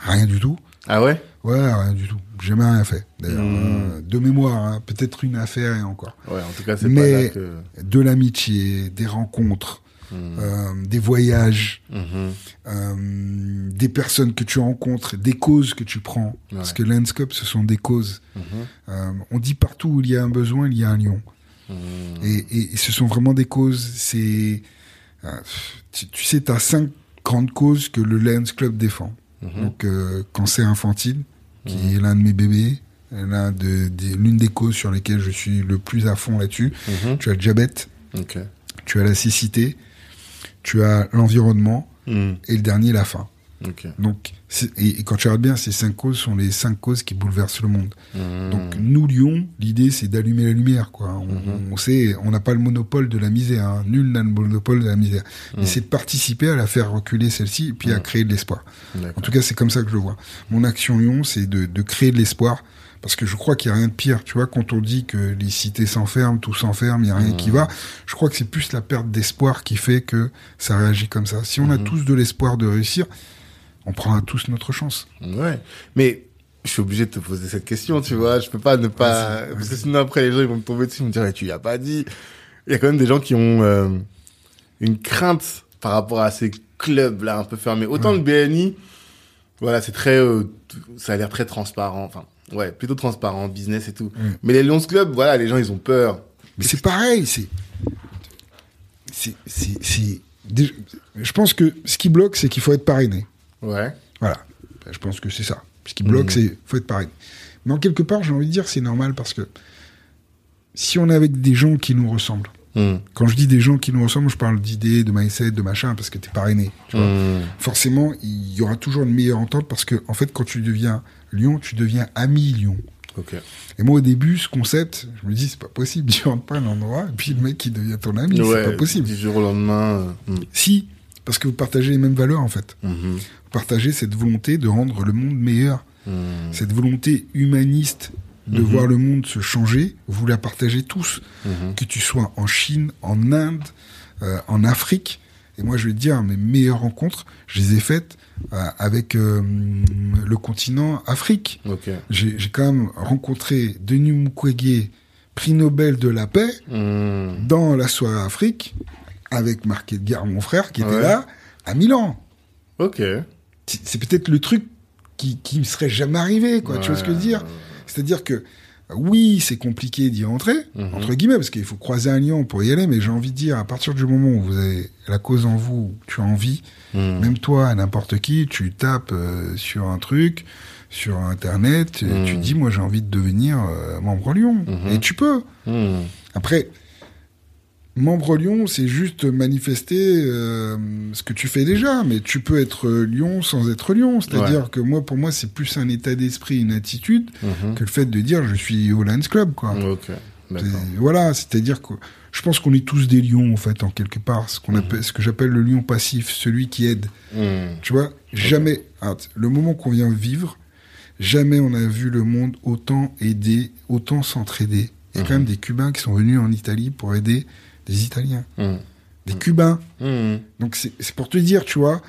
rien du tout. Ah ouais? Ouais, rien du tout. J'ai jamais rien fait. D'ailleurs, Mm. Euh, de mémoire, hein. peut-être une affaire et encore. Ouais, en tout cas, c'est Mais- pas là que. De l'amitié, des rencontres, Mm. euh, des voyages, Mhm. euh, des personnes que tu rencontres, des causes que tu prends. Parce que Landscope, ce sont des causes. Mhm. Euh, on dit partout où il y a un besoin, il y a un lion. Et, et, ce sont vraiment des causes. C'est, tu, tu sais, t'as cinq grandes causes que le Lions Club défend. Donc, euh, cancer infantile, qui est l'un de mes bébés, l'un de, des- l'une des causes sur lesquelles je suis le plus à fond là-dessus. Mhm. Tu as le diabète, tu as la cécité, tu as l'environnement, Mhm. et le dernier, la faim. Donc, et, et quand tu regardes bien, ces cinq causes sont les cinq causes qui bouleversent le monde. Mhm. Donc, nous, Lyon, l'idée, c'est d'allumer la lumière, quoi. On, on sait, on n'a pas le monopole de la misère. hein. Nul n'a le monopole de la misère. Mais c'est de participer à la faire reculer celle-ci, et puis à créer de l'espoir. En tout cas, c'est comme ça que je le vois. Mon action Lyon, c'est de, de créer de l'espoir. Parce que je crois qu'il n'y a rien de pire. Tu vois, quand on dit que les cités s'enferment, tout s'enferme, il n'y a rien qui va, je crois que c'est plus la perte d'espoir qui fait que ça réagit comme ça. Si on a tous de l'espoir de réussir, on prendra tous notre chance. Ouais. Mais je suis obligé de te poser cette question, tu vois. Je peux pas ne pas, parce que sinon après les gens ils vont me tomber dessus, ils vont me dire, Eh, tu l'as pas dit. Il y a quand même des gens qui ont euh, une crainte par rapport à ces clubs là un peu fermés. Autant le BNI, voilà, c'est très, euh, ça a l'air très transparent. Enfin, ouais, plutôt transparent, business et tout. Mm. Mais les Lions Club, voilà, les gens ils ont peur. Mais c'est pareil, c'est. C'est. Je pense que ce qui bloque, c'est qu'il faut être parrainé. Ouais. Voilà. Ben, Je pense que c'est ça. Ce qui bloque, Mhm. c'est faut être parrainé. Mais en quelque part, j'ai envie de dire, c'est normal parce que si on est avec des gens qui nous ressemblent, Mm. quand je dis des gens qui nous ressemblent, je parle d'idées, de mindset, de machin, parce que t'es parrainé. Tu vois. Mm. Forcément, il y aura toujours une meilleure entente parce que, en fait, quand tu deviens Lyon, tu deviens ami Lyon. Ok. Et moi, au début, ce concept, je me dis, c'est pas possible, tu rentres pas à un endroit, et puis le mec, il devient ton ami, c'est pas possible. Du jour au lendemain. euh, mm. Si, parce que vous partagez les mêmes valeurs, en fait. Mhm. Vous partagez cette volonté de rendre le monde meilleur. Mm. Cette volonté humaniste de Mhm. voir le monde se changer, vous la partagez tous. Mhm. Que tu sois en Chine, en Inde, euh, en Afrique. Et moi, je vais te dire, mes meilleures rencontres, je les ai faites euh, avec euh, le continent Afrique. J'ai quand même rencontré Denis Mukwege, prix Nobel de la paix, Mm. dans la soirée Afrique, avec Marc Edgar, mon frère, qui était là, à Milan. Ok. C'est peut-être le truc qui, qui me serait jamais arrivé, quoi. Tu vois ce que je veux dire? C'est-à-dire que, oui, c'est compliqué d'y entrer, Mhm. entre guillemets, parce qu'il faut croiser un lion pour y aller, mais j'ai envie de dire, à partir du moment où vous avez la cause en vous, tu as envie, Mm. même toi, n'importe qui, tu tapes euh, sur un truc, sur Internet, et Mhm. tu dis, moi j'ai envie de devenir euh, membre Lyon. Mhm. Et tu peux. Après, membre Lyon, c'est juste manifester euh, ce que tu fais déjà, mais tu peux être Lyon sans être Lyon. C'est-à-dire que moi, pour moi, c'est plus un état d'esprit, une attitude, Mhm. que le fait de dire je suis au Lions Club, quoi. Voilà, c'est-à-dire que je pense qu'on est tous des lions, en fait, en quelque part. Ce, qu'on appelle, ce que j'appelle le lion passif, celui qui aide. Mm. Tu vois, jamais, ah, le moment qu'on vient vivre, jamais on a vu le monde autant aider, autant s'entraider. Il y a quand Mhm. même des Cubains qui sont venus en Italie pour aider des Italiens, Mm. des Cubains. Mm. Donc c'est pour te dire, tu vois,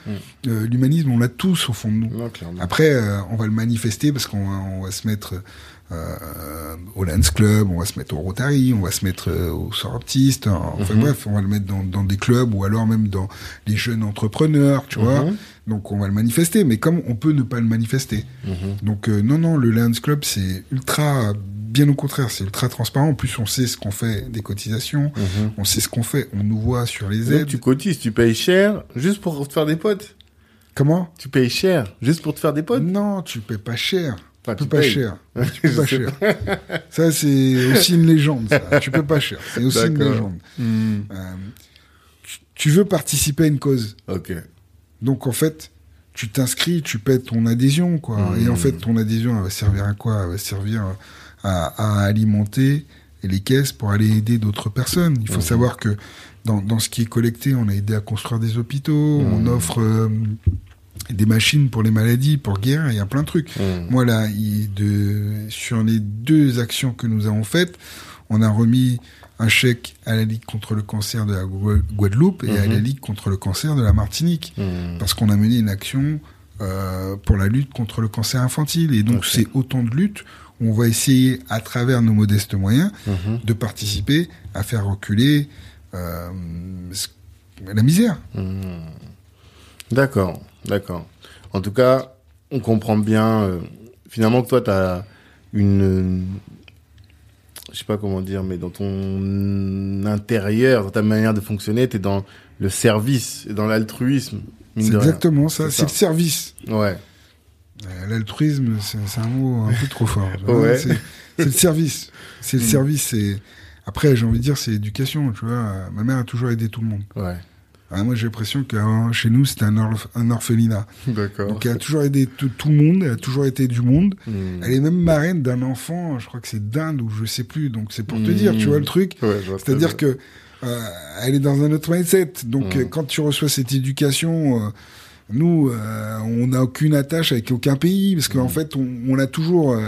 euh, l'humanisme, on l'a tous au fond de nous. Non. Après, euh, on va le manifester parce qu'on va, on va se mettre euh, au Lens Club, on va se mettre au Rotary, on va se mettre euh, au Soraptiste. Enfin Mhm. bref, on va le mettre dans, dans des clubs ou alors même dans les jeunes entrepreneurs, tu vois. Mhm. Donc on va le manifester, mais comme on peut ne pas le manifester. Mhm. Donc euh, non, non, le Lions Club, c'est ultra, bien au contraire, c'est ultra transparent. En plus, on sait ce qu'on fait des cotisations, on sait ce qu'on fait, on nous voit sur les Donc, aides. tu cotises, tu payes cher juste pour te faire des potes. Comment? Tu payes cher juste pour te faire des potes. Non, tu paies pas cher. Enfin, Tu peux pas cher. Tu peux pas cher. Ça, c'est aussi une légende. Ça. Tu peux pas cher. C'est aussi une légende. Mm. Euh, tu- tu veux participer à une cause. Ok. Donc, en fait, tu t'inscris, tu paies ton adhésion, quoi. Mmh. Et en fait, ton adhésion, elle va servir à quoi? Elle va servir à, à alimenter les caisses pour aller aider d'autres personnes. Il faut Mhm. savoir que dans, dans ce qui est collecté, on a aidé à construire des hôpitaux, on offre euh, des machines pour les maladies, pour guérir, il y a plein de trucs. Mm. Moi, là, il- de, sur les deux actions que nous avons faites, on a remis un chèque à la Ligue contre le cancer de la Gua- Guadeloupe et à la Ligue contre le cancer de la Martinique. Mm. Parce qu'on a mené une action euh, pour la lutte contre le cancer infantile. Et donc, c'est autant de luttes où on va essayer, à travers nos modestes moyens, de participer à faire reculer euh, la misère. D'accord, d'accord. En tout cas, on comprend bien euh, finalement que toi, tu as une, je sais pas comment dire, mais dans ton intérieur, dans ta manière de fonctionner, t'es dans le service, et dans l'altruisme. C'est exactement ça. C'est le service. Ouais. Euh, L'altruisme, c'est un mot un peu trop fort. tu. Ouais. C'est le service. C'est le Mm. service. C'est après, j'ai envie de dire, c'est l'éducation. Tu vois, ma mère a toujours aidé tout le monde. Ouais. Ah, moi, j'ai l'impression que euh, chez nous, c'était un, orph- un orphelinat. D'accord. Donc, elle a toujours aidé tout, tout le monde. Elle a toujours été du monde. Hmm. Elle est même marraine d'un enfant. Je crois que c'est d'Inde ou je sais plus. Donc, c'est pour te dire, tu vois le truc. Ouais, C'est-à-dire que euh, elle est dans un autre mindset. Donc Mm. euh, quand tu reçois cette éducation, euh, nous, euh, on n'a aucune attache avec aucun pays parce qu'en Mm. fait, on, on a toujours euh,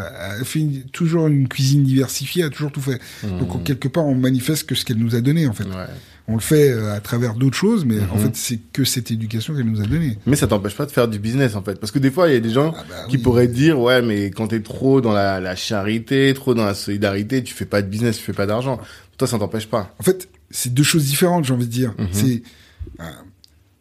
fait une- toujours une cuisine diversifiée, a toujours tout fait. Hmm. Donc en quelque part, on manifeste que ce qu'elle nous a donné en fait. Ouais. On le fait euh, à travers d'autres choses, mais en Mhm. fait, c'est que cette éducation qu'elle nous a donnée. Mais ça t'empêche pas de faire du business en fait, parce que des fois il y a des gens Ah bah qui oui. pourraient dire ouais mais quand t'es trop dans la, la charité, trop dans la solidarité, tu fais pas de business, tu fais pas d'argent. Toi ça t'empêche pas. En fait, c'est deux choses différentes, j'ai envie de dire. Mhm. C'est euh,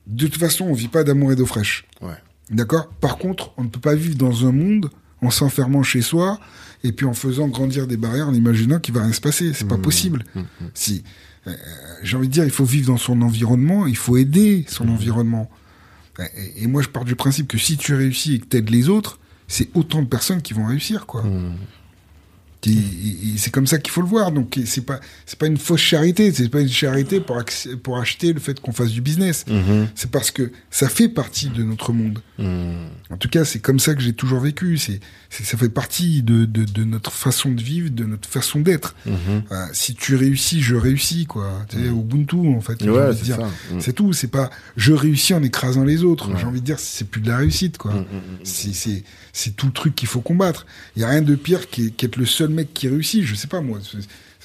de toute façon, on vit pas d'amour et d'eau fraîche. Ouais. D'accord? Par contre, on ne peut pas vivre dans un monde en s'enfermant chez soi et puis en faisant grandir des barrières en imaginant qu'il va rien se passer. C'est pas Mhm. possible. Mhm. Si, euh, j'ai envie de dire, il faut vivre dans son environnement, il faut aider son environnement. Et, et moi, je pars du principe que si tu réussis et que tu aides les autres, c'est autant de personnes qui vont réussir, quoi. Hmm. Et, et- et c'est comme ça qu'il faut le voir. Donc c'est pas c'est pas une fausse charité, c'est pas une charité pour pour acheter le fait qu'on fasse du business. Mhm. C'est parce que ça fait partie de notre monde. Hmm. En tout cas, c'est comme ça que j'ai toujours vécu. C'est, c'est ça fait partie de, de, de notre façon de vivre, de notre façon d'être. Mhm. Euh, si tu réussis, je réussis, quoi. Tu sais, Ubuntu, en fait. Ouais c'est. C'est tout. C'est pas je réussis en écrasant les autres. J'ai envie de dire, c'est plus de la réussite, quoi. C'est, c'est, c'est tout le truc qu'il faut combattre. Il y a rien de pire qu'être le seul mec qui réussit. Je sais pas, moi.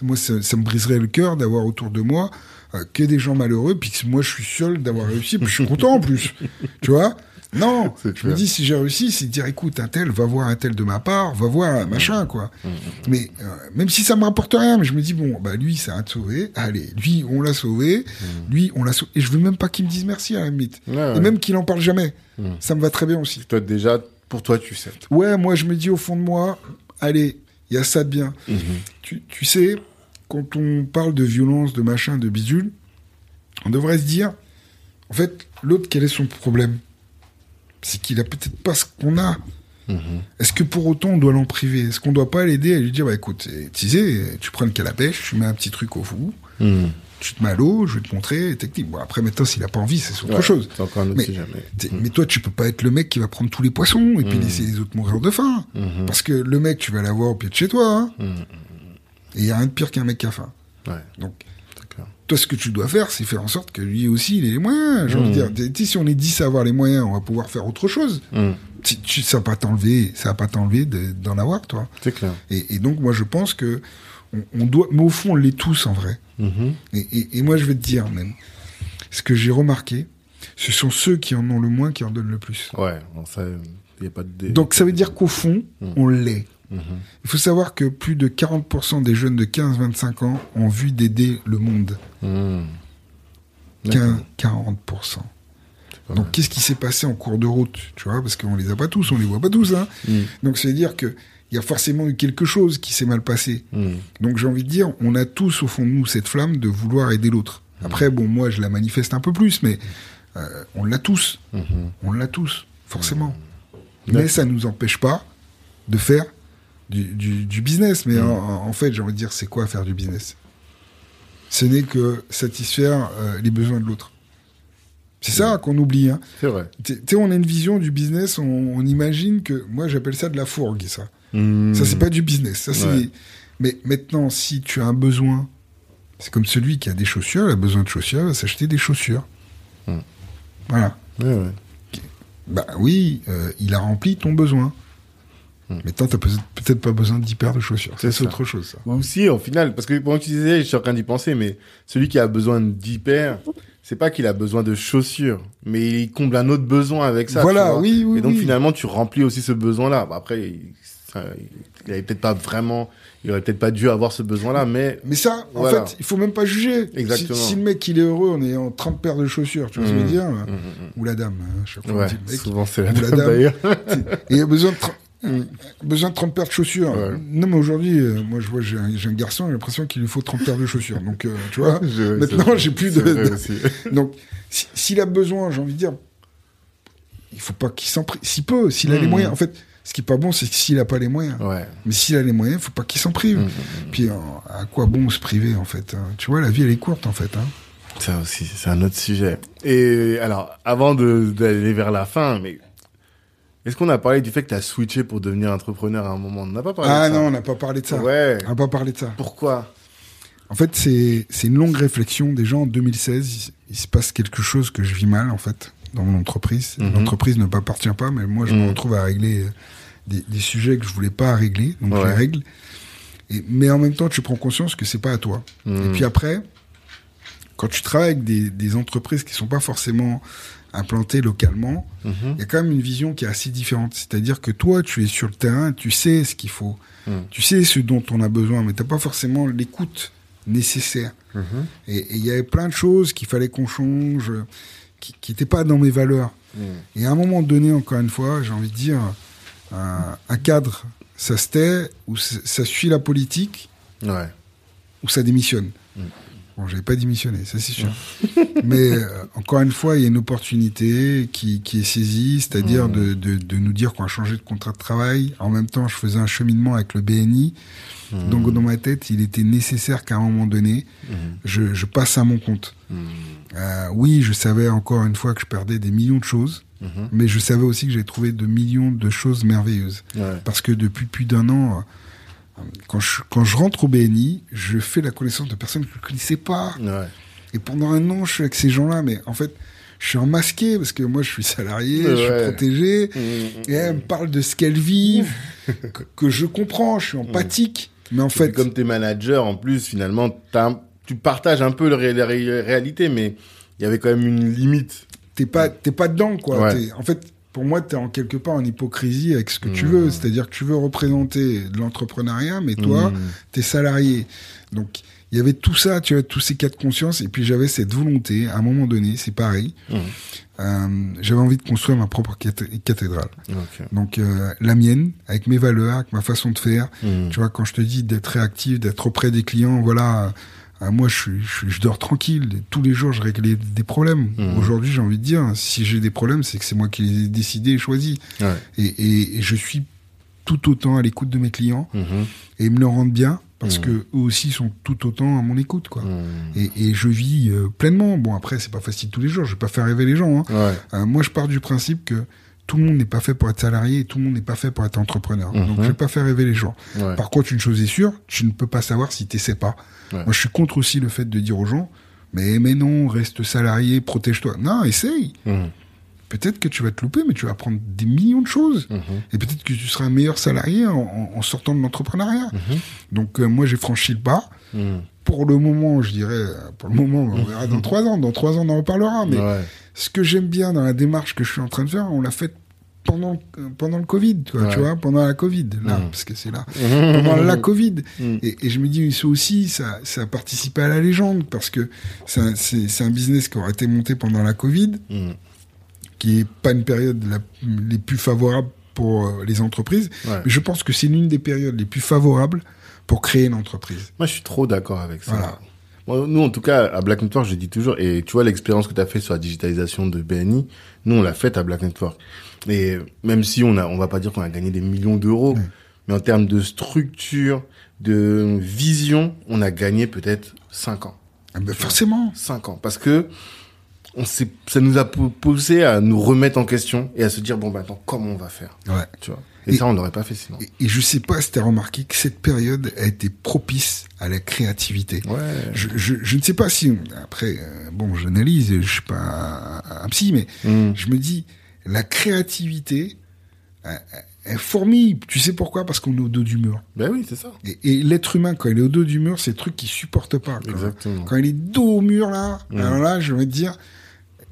Moi, ça, ça me briserait le cœur d'avoir autour de moi euh, que des gens malheureux, puis que moi, je suis seul d'avoir réussi, puis je suis content en plus. Tu vois? Non, je me clair. dis, si j'ai réussi, c'est de dire, écoute, un tel, va voir un tel de ma part, va voir un machin, quoi. Hmm, Mais euh, même si ça me rapporte rien, mais je me dis, bon, bah lui, ça a sauvé. Allez, lui, on l'a sauvé. Lui, on l'a sauvé. Et je veux même pas qu'il me dise merci, à la limite. Ouais, ouais. Et même qu'il en parle jamais. Ça me va très bien aussi. Toi déjà pour toi tu sais. Ouais, moi, je me dis au fond de moi, allez, il y a ça de bien. Mhm. Tu, tu sais, quand on parle de violence, de machin, de bidule, on devrait se dire, en fait, l'autre, quel est son problème? C'est qu'il a peut-être pas ce qu'on a. Mhm. Est-ce que pour autant on doit l'en priver? Est-ce qu'on doit pas l'aider à lui dire, bah écoute, eh, tu sais, tu prends le pêche, tu mets un petit truc au fou, Hmm. tu te mets à l'eau, je vais te montrer les techniques. Bon, après, maintenant, s'il a pas envie, c'est autre Ouais, chose. Encore Mais- sujet mais. Toi, tu peux pas être le mec qui va prendre tous les poissons et puis Mm. laisser les autres mourir de faim. Parce que le mec, tu vas l'avoir au pied de chez toi. Hein. Et il y a rien de pire qu'un mec qui a faim. Ouais. Donc, toi, ce que tu dois faire, c'est faire en sorte que lui aussi, il ait les moyens. J'ai envie de Mm. dire, si on est 10 à avoir les moyens, on va pouvoir faire autre chose. Hmm. Tu, tu- ça va pas t'enlever, ça va pas t'enlever de- d'en avoir, toi. C'est clair. Et, et donc, moi, je pense que on, on doit, mais au fond, on l'est tous en vrai. Mhm. Et, et- et moi, je vais te dire même, ce que j'ai remarqué, ce sont ceux qui en ont le moins qui en donnent le plus. Ouais, bon, ça, y a pas de. Donc, ça veut dire qu'au fond, Mm. on l'est. Mhm. Il faut savoir que plus de 40% des jeunes de 15-25 ans ont vu d'aider le monde. Hmm. 15, 40%. C'est Donc, qu'est-ce qui s'est passé en cours de route Tu vois, parce qu'on les a pas tous, on les voit pas tous. Hein. Hmm. Donc, ça veut dire que il y a forcément eu quelque chose qui s'est mal passé. Hmm. Donc, j'ai envie de dire, on a tous au fond de nous cette flamme de vouloir aider l'autre. Après, bon, moi, je la manifeste un peu plus, mais euh, on l'a tous. Mhm. On l'a tous, forcément. D'accord. Mais ça nous empêche pas de faire du, du- du business. Mais en, en fait, j'ai envie de dire, c'est quoi faire du business? Ce n'est que satisfaire euh, les besoins de l'autre. C'est ça qu'on oublie. Hein. C'est vrai. Tu sais, on a une vision du business, on, on imagine que... Moi, j'appelle ça de la fourgue, ça. Hmm. Ça, c'est pas du business. Ça, c'est... Ouais. Mais maintenant, si tu as un besoin, c'est comme celui qui a des chaussures, il a besoin de chaussures, il va s'acheter des chaussures. Hmm. Voilà. Ouais, ouais. Bah oui, euh, il a rempli ton besoin. Hmm. Maintenant, t'as peut- peut-être pas besoin de 10 paires de chaussures. C'est autre chose, ça. Ou aussi, au final, parce que pendant que tu disais, je suis en train d'y penser, mais celui qui a besoin de 10 paires, c'est pas qu'il a besoin de chaussures, mais il comble un autre besoin avec ça. Voilà, oui, oui, Et donc oui. finalement, tu remplis aussi ce besoin-là. Bon, après, il, ça, il avait peut-être pas vraiment, il aurait peut-être pas dû avoir ce besoin-là, mais Mais ça, en Voilà. fait, il faut même pas juger. Exactement. Si, si le mec, il est heureux en ayant 30 paires de chaussures, tu vois ce que je veux Mmh. dire Mmh, mmh, Ou la dame, hein, mmh. fois, on ouais, dit le mec. souvent c'est la dame d'ailleurs. Et il a besoin de... tra- Besoin de 30 paires de chaussures. Ouais. Non, mais aujourd'hui, euh, moi, je vois, j'ai un, garçon, j'ai l'impression qu'il lui faut 30 paires de chaussures. Donc, euh, tu vois, Je- maintenant, j'ai plus de- donc, si- s'il a besoin, j'ai envie de dire, il faut pas qu'il s'en prive. S'il peut, s'il a les Mhm. moyens. En fait, ce qui est pas bon, c'est s'il a pas les moyens. Ouais. Mais s'il a les moyens, faut pas qu'il s'en prive. Mhm. Puis, euh, à quoi bon se priver, en fait hein? Tu vois, la vie, elle est courte, en fait. Hein Ça aussi, c'est un autre sujet. Et alors, avant d'aller vers la fin, mais est-ce qu'on a parlé du fait que tu as switché pour devenir entrepreneur à un moment? On n'a pas parlé ah de ça. non, on n'a pas parlé de ça. Ouais. On n'a pas parlé de ça. Pourquoi? En fait, c'est une longue réflexion. Déjà en 2016, il, il se passe quelque chose que je vis mal en fait dans mon entreprise. Mhm. L'entreprise ne m'appartient pas, mais moi je me Mhm. retrouve à régler euh, des, des sujets que je voulais pas régler, donc je les règle. Et, mais en même temps, tu prends conscience que c'est pas à toi. Et Mhm. puis après, quand tu travailles avec des, des entreprises qui sont pas forcément implantées localement, Mhm. il y a quand même une vision qui est assez différente. C'est-à-dire que toi, tu es sur le terrain, tu sais ce qu'il faut, Mhm. tu sais ce dont on a besoin, mais t'as pas forcément l'écoute nécessaire. Mhm. Et il y avait plein de choses qu'il fallait qu'on change, qui n'étaient pas dans mes valeurs. Et à un moment donné, encore une fois, j'ai envie de dire, un, un cadre, ça se tait, ou ça ça suit la politique, Ouais. ou ça démissionne. Bon, j'avais pas démissionné, ça c'est sûr. Mais euh, encore une fois, il y a une opportunité qui, qui est saisie, c'est-à-dire Mm. de, de, de nous dire qu'on a changé de contrat de travail. En même temps, je faisais un cheminement avec le BNI. Mhm. Donc dans ma tête, il était nécessaire qu'à un moment donné, Mhm. je, je passe à mon compte. Euh, oui, je savais encore une fois que je perdais des millions de choses, mais je savais aussi que j'avais trouvé de millions de choses merveilleuses. Ouais. Parce que depuis plus d'un an, quand je, quand je rentre au BNI, je fais la connaissance de personnes que je ne connaissais pas. Ouais. Et pendant un an, je suis avec ces gens-là, mais en fait, je suis en masqué parce que moi, je suis salarié, je suis protégé. Mhm. Et elles me parlent de ce qu'elles vivent, que, que je comprends, je suis empathique. Mais en fait, comme t'es manager, en plus, finalement, un- tu partages un peu le ré- la ré- réalité, mais il y avait quand même une limite. t'es pas, pas dedans, quoi. Ouais. En fait, pour moi, t'es en quelque part en hypocrisie avec ce que tu Mmh. veux. C'est-à-dire que tu veux représenter de l'entrepreneuriat, mais toi, Mhm. t'es salarié. Donc, il y avait tout ça, tu vois, tous ces cas de conscience. Et puis, j'avais cette volonté, à un moment donné, c'est pareil. Mhm. Euh, j'avais envie de construire ma propre cath- cathédrale. Donc, euh, la mienne, avec mes valeurs, avec ma façon de faire. Mhm. Tu vois, quand je te dis d'être réactif, d'être auprès des clients, voilà. Euh, moi, je, dors tranquille. Tous les jours, je règle des problèmes. Mhm. Aujourd'hui, j'ai envie de dire, si j'ai des problèmes, c'est que c'est moi qui les ai décidés et choisis. Ouais. Et, et- et je suis tout autant à l'écoute de mes clients Mhm. et ils me le rendent bien parce Mhm. que eux aussi sont tout autant à mon écoute, quoi. Mhm. Et, et je vis euh, pleinement. Bon, après, c'est pas facile tous les jours. Je vais pas faire rêver les gens. Hein. Ouais. Euh, moi, je pars du principe que tout le monde n'est pas fait pour être salarié et tout le monde n'est pas fait pour être entrepreneur. Mhm. Donc, je vais pas faire rêver les gens. Ouais. Par contre, une chose est sûre, tu ne peux pas savoir si tu sais pas. Ouais. Moi, je suis contre aussi le fait de dire aux gens, mais, mais non, reste salarié, protège-toi. Non, essaye. Mhm. Peut-être que tu vas te louper, mais tu vas apprendre des millions de choses. Mhm. Et peut-être que tu seras un meilleur salarié en, sortant de l'entrepreneuriat. Mhm. Donc, euh, moi, j'ai franchi le pas. Mhm. Pour le moment, je dirais, euh, pour le moment, on verra dans trois ans. Dans trois ans, on en reparlera. Mais Ouais. ce que j'aime bien dans la démarche que je suis en train de faire, on l'a fait pendant, euh, pendant le Covid, tu vois, Ouais. tu vois, pendant la Covid, là, parce que c'est là. pendant la Covid. Et, et je me dis, ça aussi, ça, ça a participé à la légende, parce que c'est un, business qui aurait été monté pendant la Covid. Qui est pas une période la, les plus favorables pour euh, les entreprises. Ouais. Mais je pense que c'est l'une des périodes les plus favorables pour créer une entreprise. Moi, je suis trop d'accord avec ça. Voilà. Nous, en tout cas, à Black Network, je dis toujours, et tu vois, l'expérience que tu as fait sur la digitalisation de BNI, nous, on l'a faite à Black Network. Et même si on a, on va pas dire qu'on a gagné des millions d'euros, Ouais. mais en termes de structure, de vision, on a gagné peut-être 5 ans. Ah ben forcément. 5 ans. Parce que on s'est, ça nous a pou- poussé à nous remettre en question et à se dire, bon, bah, attends, comment on va faire? Ouais. Tu vois? Et, Et- ça, on l'aurait pas fait sinon. Et, et je sais pas si tu as remarqué que cette période a été propice à la créativité. Ouais. Je, je, je ne sais pas si après euh, bon j'analyse je suis pas un, un psy mais Mhm. je me dis la créativité euh, elle fourmille tu sais pourquoi? Parce qu'on est au dos du mur Ben oui, c'est ça. et, et l'être humain quand il est au dos du mur c'est le truc qu'il supporte pas quoi. Exactement. quand il est dos au mur là Mhm. alors là je vais te dire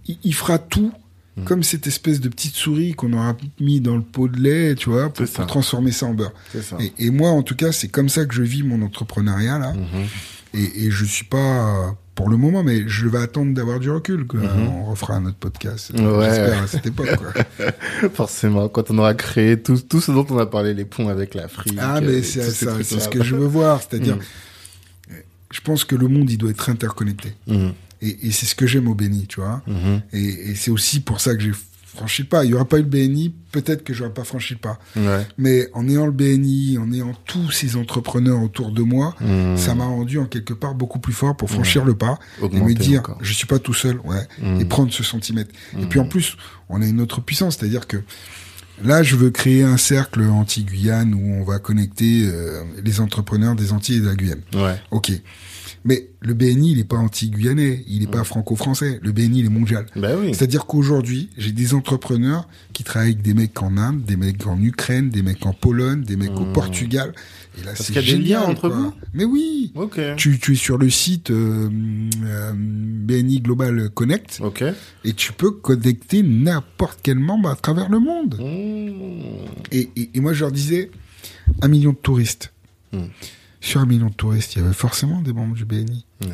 il, il fera tout Mhm. comme cette espèce de petite souris qu'on aura mis dans le pot de lait tu vois pour, transformer ça en beurre ça. et, et moi en tout cas c'est comme ça que je vis mon entrepreneuriat là Mhm. Et, et je suis pas pour le moment, mais je vais attendre d'avoir du recul. Quoi. Mhm. On refera un autre podcast. Ouais. J'espère à cette époque. Quoi. Forcément, quand on aura créé tout, tout ce dont on a parlé, les ponts avec l'Afrique. Ah, euh, mais tous c'est ces ça, c'est ce que je veux voir. C'est-à-dire, Mm. je pense que le monde, il doit être interconnecté. Mhm. Et, et c'est ce que j'aime au BNI, tu vois. Mhm. Et, et c'est aussi pour ça que j'ai franchi le pas. Il y aura pas eu le BNI, peut-être que j'aurais pas franchi le pas. Ouais. Mais en ayant le BNI, en ayant tous ces entrepreneurs autour de moi, Mhm. ça m'a rendu en quelque part beaucoup plus fort pour franchir le pas et me dire, encore. je suis pas tout seul, ouais, Mhm. et prendre ce centimètre. Et puis en plus, on a une autre puissance, c'est-à-dire que là, je veux créer un cercle anti-Guyane où on va connecter euh, les entrepreneurs des Antilles et de la Guyane. Ouais. Ok. Mais le BNI, il est pas anti-guyanais, il est pas franco-français. Le BNI, il est mondial. Bah oui. C'est-à-dire qu'aujourd'hui, j'ai des entrepreneurs qui travaillent avec des mecs en Inde, des mecs en Ukraine, des mecs en Pologne, des mecs au Portugal. Et là, c'est a des liens entre quoi. vous Mais oui. Tu, tu es sur le site euh, euh, BNI Global Connect et tu peux connecter n'importe quel membre à travers le monde. Mhm. Et, et, et moi, je leur disais, un million de touristes. Mm. Sur un million de touristes, il y avait forcément des membres du BNI. Ouais.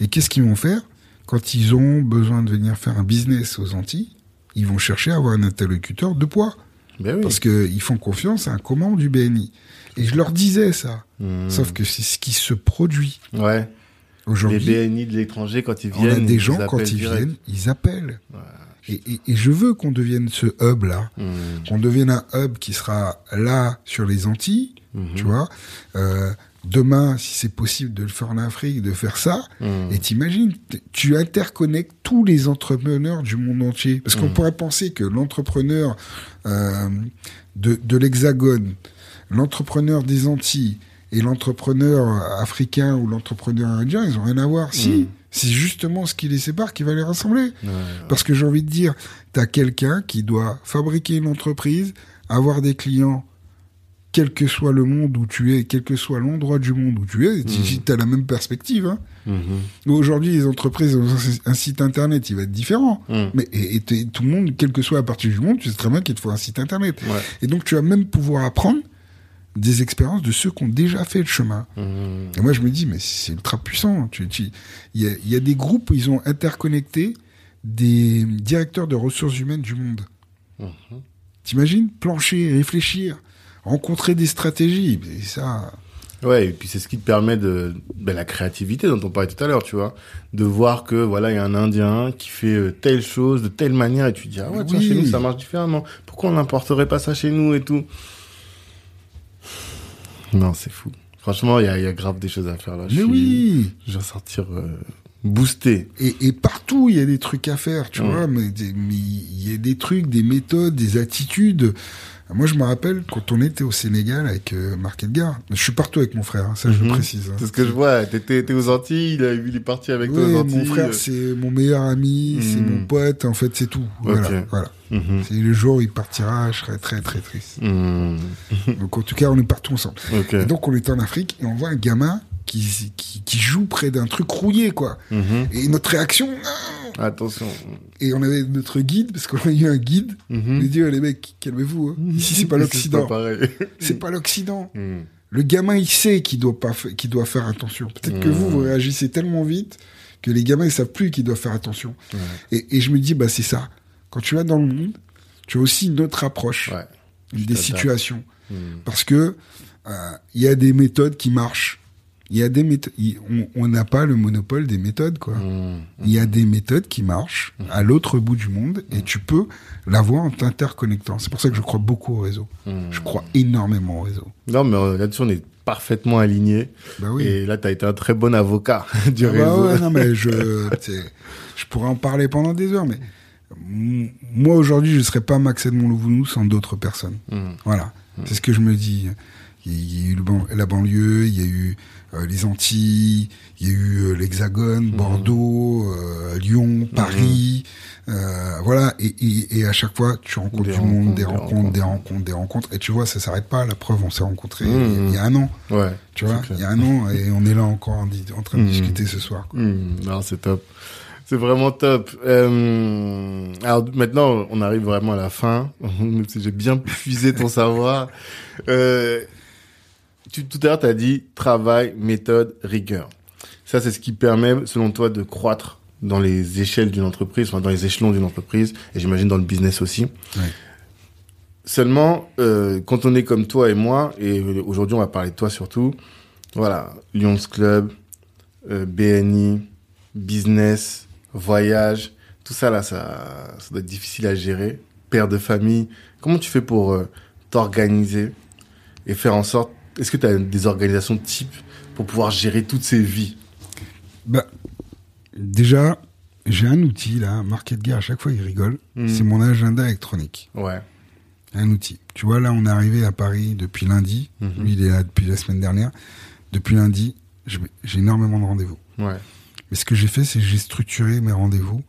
Et qu'est-ce qu'ils vont faire quand ils ont besoin de venir faire un business aux Antilles? Ils vont chercher à avoir un interlocuteur de poids. Ben oui. Parce qu'ils font confiance à un commande du BNI. Et je leur disais ça. Mhm. Sauf que c'est ce qui se produit Ouais. Les aujourd'hui. BNI de l'étranger, quand ils On a viennent. des gens, ils quand ils direct. viennent, ils appellent. Ouais. Et, et- et je veux qu'on devienne ce hub-là. Mhm. Qu'on devienne un hub qui sera là sur les Antilles, Mhm. tu vois. Euh, demain, si c'est possible de le faire en Afrique, de faire ça. Mhm. Et t'imagines, tu interconnectes tous les entrepreneurs du monde entier. Parce qu'on Mhm. pourrait penser que l'entrepreneur euh, de, de l'Hexagone, l'entrepreneur des Antilles et l'entrepreneur africain ou l'entrepreneur indien, ils ont rien à voir. Si, Mhm. c'est justement ce qui les sépare qui va les rassembler. Ouais. Parce que j'ai envie de dire, t'as quelqu'un qui doit fabriquer une entreprise, avoir des clients, quel que soit le monde où tu es, quel que soit l'endroit du monde où tu es, tu as la même perspective. Hein. Mhm. Aujourd'hui, les entreprises ont un- site internet, il va être différent. Mhm. Mais et, tout le monde, quel que soit la partie du monde, tu sais très bien qu'il te faut un site internet. Ouais. Et donc, tu vas même pouvoir apprendre des expériences de ceux qui ont déjà fait le chemin. Mhm. Et moi, je me dis, mais c'est ultra puissant. Tu- Il y, a, il y a des groupes où ils ont interconnecté des directeurs de ressources humaines du monde. Mhm. T'imagines? Plancher, réfléchir, rencontrer des stratégies. Et ça, Ouais, et puis c'est ce qui te permet de ben, la créativité dont on parlait tout à l'heure, tu vois, de voir que voilà, il y a un Indien qui fait euh, telle chose de telle manière et tu te dis ah ouais, tiens, Oui. chez nous ça marche différemment. Pourquoi on n'importerait pas ça chez nous et tout? Non, c'est fou. Franchement, il y a, il y a grave des choses à faire là. Je mais suis- oui Je vais sortir euh, boosté. et, et partout, il y a des trucs à faire, tu vois, mais il y a des trucs, des méthodes, des attitudes. Moi, je me rappelle quand on était au Sénégal avec euh, Marc Edgar. Je suis partout avec mon frère, hein, ça je Mhm. le précise. hein. C'est ce que je vois. T'étais aux Antilles, il, est parti avec toi aux Antilles. mon frère, c'est mon meilleur ami, c'est Mm. mon pote, en fait, c'est tout. Voilà, Ok. voilà. Mhm. C'est le jour où il partira, je serai très très triste. Mhm. Donc en tout cas, on est partout ensemble. Et donc on est en Afrique et on voit un gamin qui, qui, qui joue près d'un truc rouillé, quoi. Mhm. Et notre réaction, ah Attention. et on avait notre guide, parce qu'on a eu un guide, Mhm. il dit, oh, les mecs, calmez-vous, hein. ici c'est pas l'Occident, c'est pas l'Occident. Mhm. Le gamin, il sait qu'il doit pas, qu'il doit faire attention. Peut-être que vous, vous réagissez tellement vite que les gamins, ils savent plus qu'ils doivent faire attention. Ouais. Et, et je me dis, bah c'est ça. Quand tu vas dans le monde, tu as aussi une autre approche Ouais. des situations. Mhm. Parce que euh, il y a des méthodes qui marchent. Il y a des méthodes. on- n'a pas le monopole des méthodes, quoi. Mhm. Il y a des méthodes qui marchent à l'autre bout du monde et tu peux l'avoir en t'interconnectant. C'est pour ça que je crois beaucoup au réseau. Je crois énormément au réseau. Non, mais euh, là-dessus, on est parfaitement alignés. Bah oui. Et là, tu as été un très bon avocat du Ah bah réseau. ouais, non, mais je, je pourrais en parler pendant des heures, mais moi aujourd'hui, je ne serais pas Max Edmond Louvounous sans d'autres personnes. Voilà, c'est ce que je me dis. Il y a eu le ban- la banlieue, il y a eu euh, les Antilles, il y a eu euh, l'Hexagone, Bordeaux, euh, Lyon, Paris, euh, voilà. Et, et, et à chaque fois, tu rencontres Des du monde, des rencontres, rencontres, des rencontres, des rencontres. Et tu vois, ça s'arrête pas. La preuve, on s'est rencontrés Mhm. il y a un an. Ouais. Tu vois, clair. il y a un an, et on est là encore en, train de Mhm. discuter ce soir. quoi. Mhm. Non, c'est top. C'est vraiment top. Euh, alors maintenant, on arrive vraiment à la fin. J'ai bien puisé ton savoir. Euh, tu, tout à l'heure, tu as dit travail, méthode, rigueur. Ça, c'est ce qui permet, selon toi, de croître dans les échelles d'une entreprise, enfin dans les échelons d'une entreprise, et j'imagine dans le business aussi. Seulement, euh, quand on est comme toi et moi, et aujourd'hui on va parler de toi surtout, voilà, Lions Club, euh, BNI, business, voyage, tout ça là, ça, ça doit être difficile à gérer. Père de famille, comment tu fais pour euh, t'organiser et faire en sorte, est-ce que tu as des organisations type pour pouvoir gérer toutes ces vies? Bah, déjà, j'ai un outil là, Marc Edgar, à chaque fois il rigole. Mhm. C'est mon agenda électronique. Ouais. Un outil. Tu vois, là, on est arrivé à Paris depuis lundi. Mhm. Lui, il est là depuis la semaine dernière. Depuis lundi, j'ai énormément de rendez-vous. Ouais. Mais ce que j'ai fait, c'est que j'ai structuré mes rendez-vous.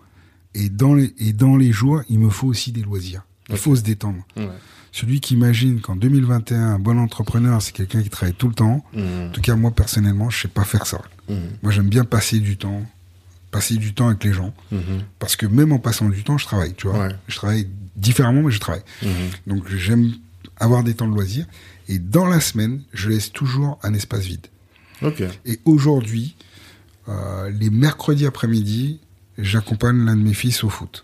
Et dans, les, et dans les jours, il me faut aussi des loisirs. Il faut se détendre. Ouais. Celui qui imagine qu'en 2021, un bon entrepreneur, c'est quelqu'un qui travaille tout le temps. Mhm. En tout cas, moi, personnellement, je sais pas faire ça. Mhm. Moi, j'aime bien passer du temps, passer du temps avec les gens. Mhm. Parce que même en passant du temps, je travaille, tu vois. Ouais. Je travaille différemment, mais je travaille. Mhm. Donc, j'aime avoir des temps de loisirs. Et dans la semaine, je laisse toujours un espace vide. Et aujourd'hui, euh, les mercredis après-midi, j'accompagne l'un de mes fils au foot.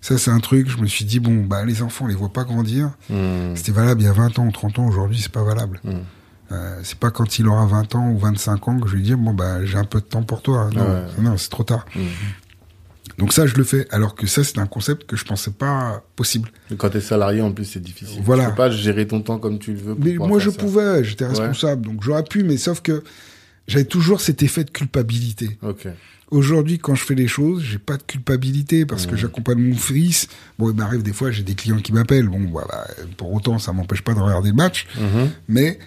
Ça, c'est un truc, je me suis dit, bon, bah, les enfants, on les voit pas grandir. Mhm. C'était valable il y a 20 ans ou 30 ans, aujourd'hui, c'est pas valable. Mhm. Euh, c'est pas quand il aura 20 ans ou 25 ans que je lui dis, bon, bah, j'ai un peu de temps pour toi. Non, Ouais. non c'est trop tard. Mhm. Donc ça, je le fais. Alors que ça, c'est un concept que je pensais pas possible. Et Quand t'es salarié, en plus, c'est difficile. Voilà. Tu peux pas gérer ton temps comme tu le veux. pour Mais pouvoir moi, je ça. pouvais, j'étais Ouais. responsable, donc j'aurais pu, mais sauf que j'avais toujours cet effet de culpabilité. Ok. Aujourd'hui, quand je fais les choses, j'ai pas de culpabilité parce que Ouais. j'accompagne mon fils. Bon, il m'arrive des fois, j'ai des clients qui m'appellent. Bon, voilà, pour autant, ça m'empêche pas de regarder le match, Mhm. mais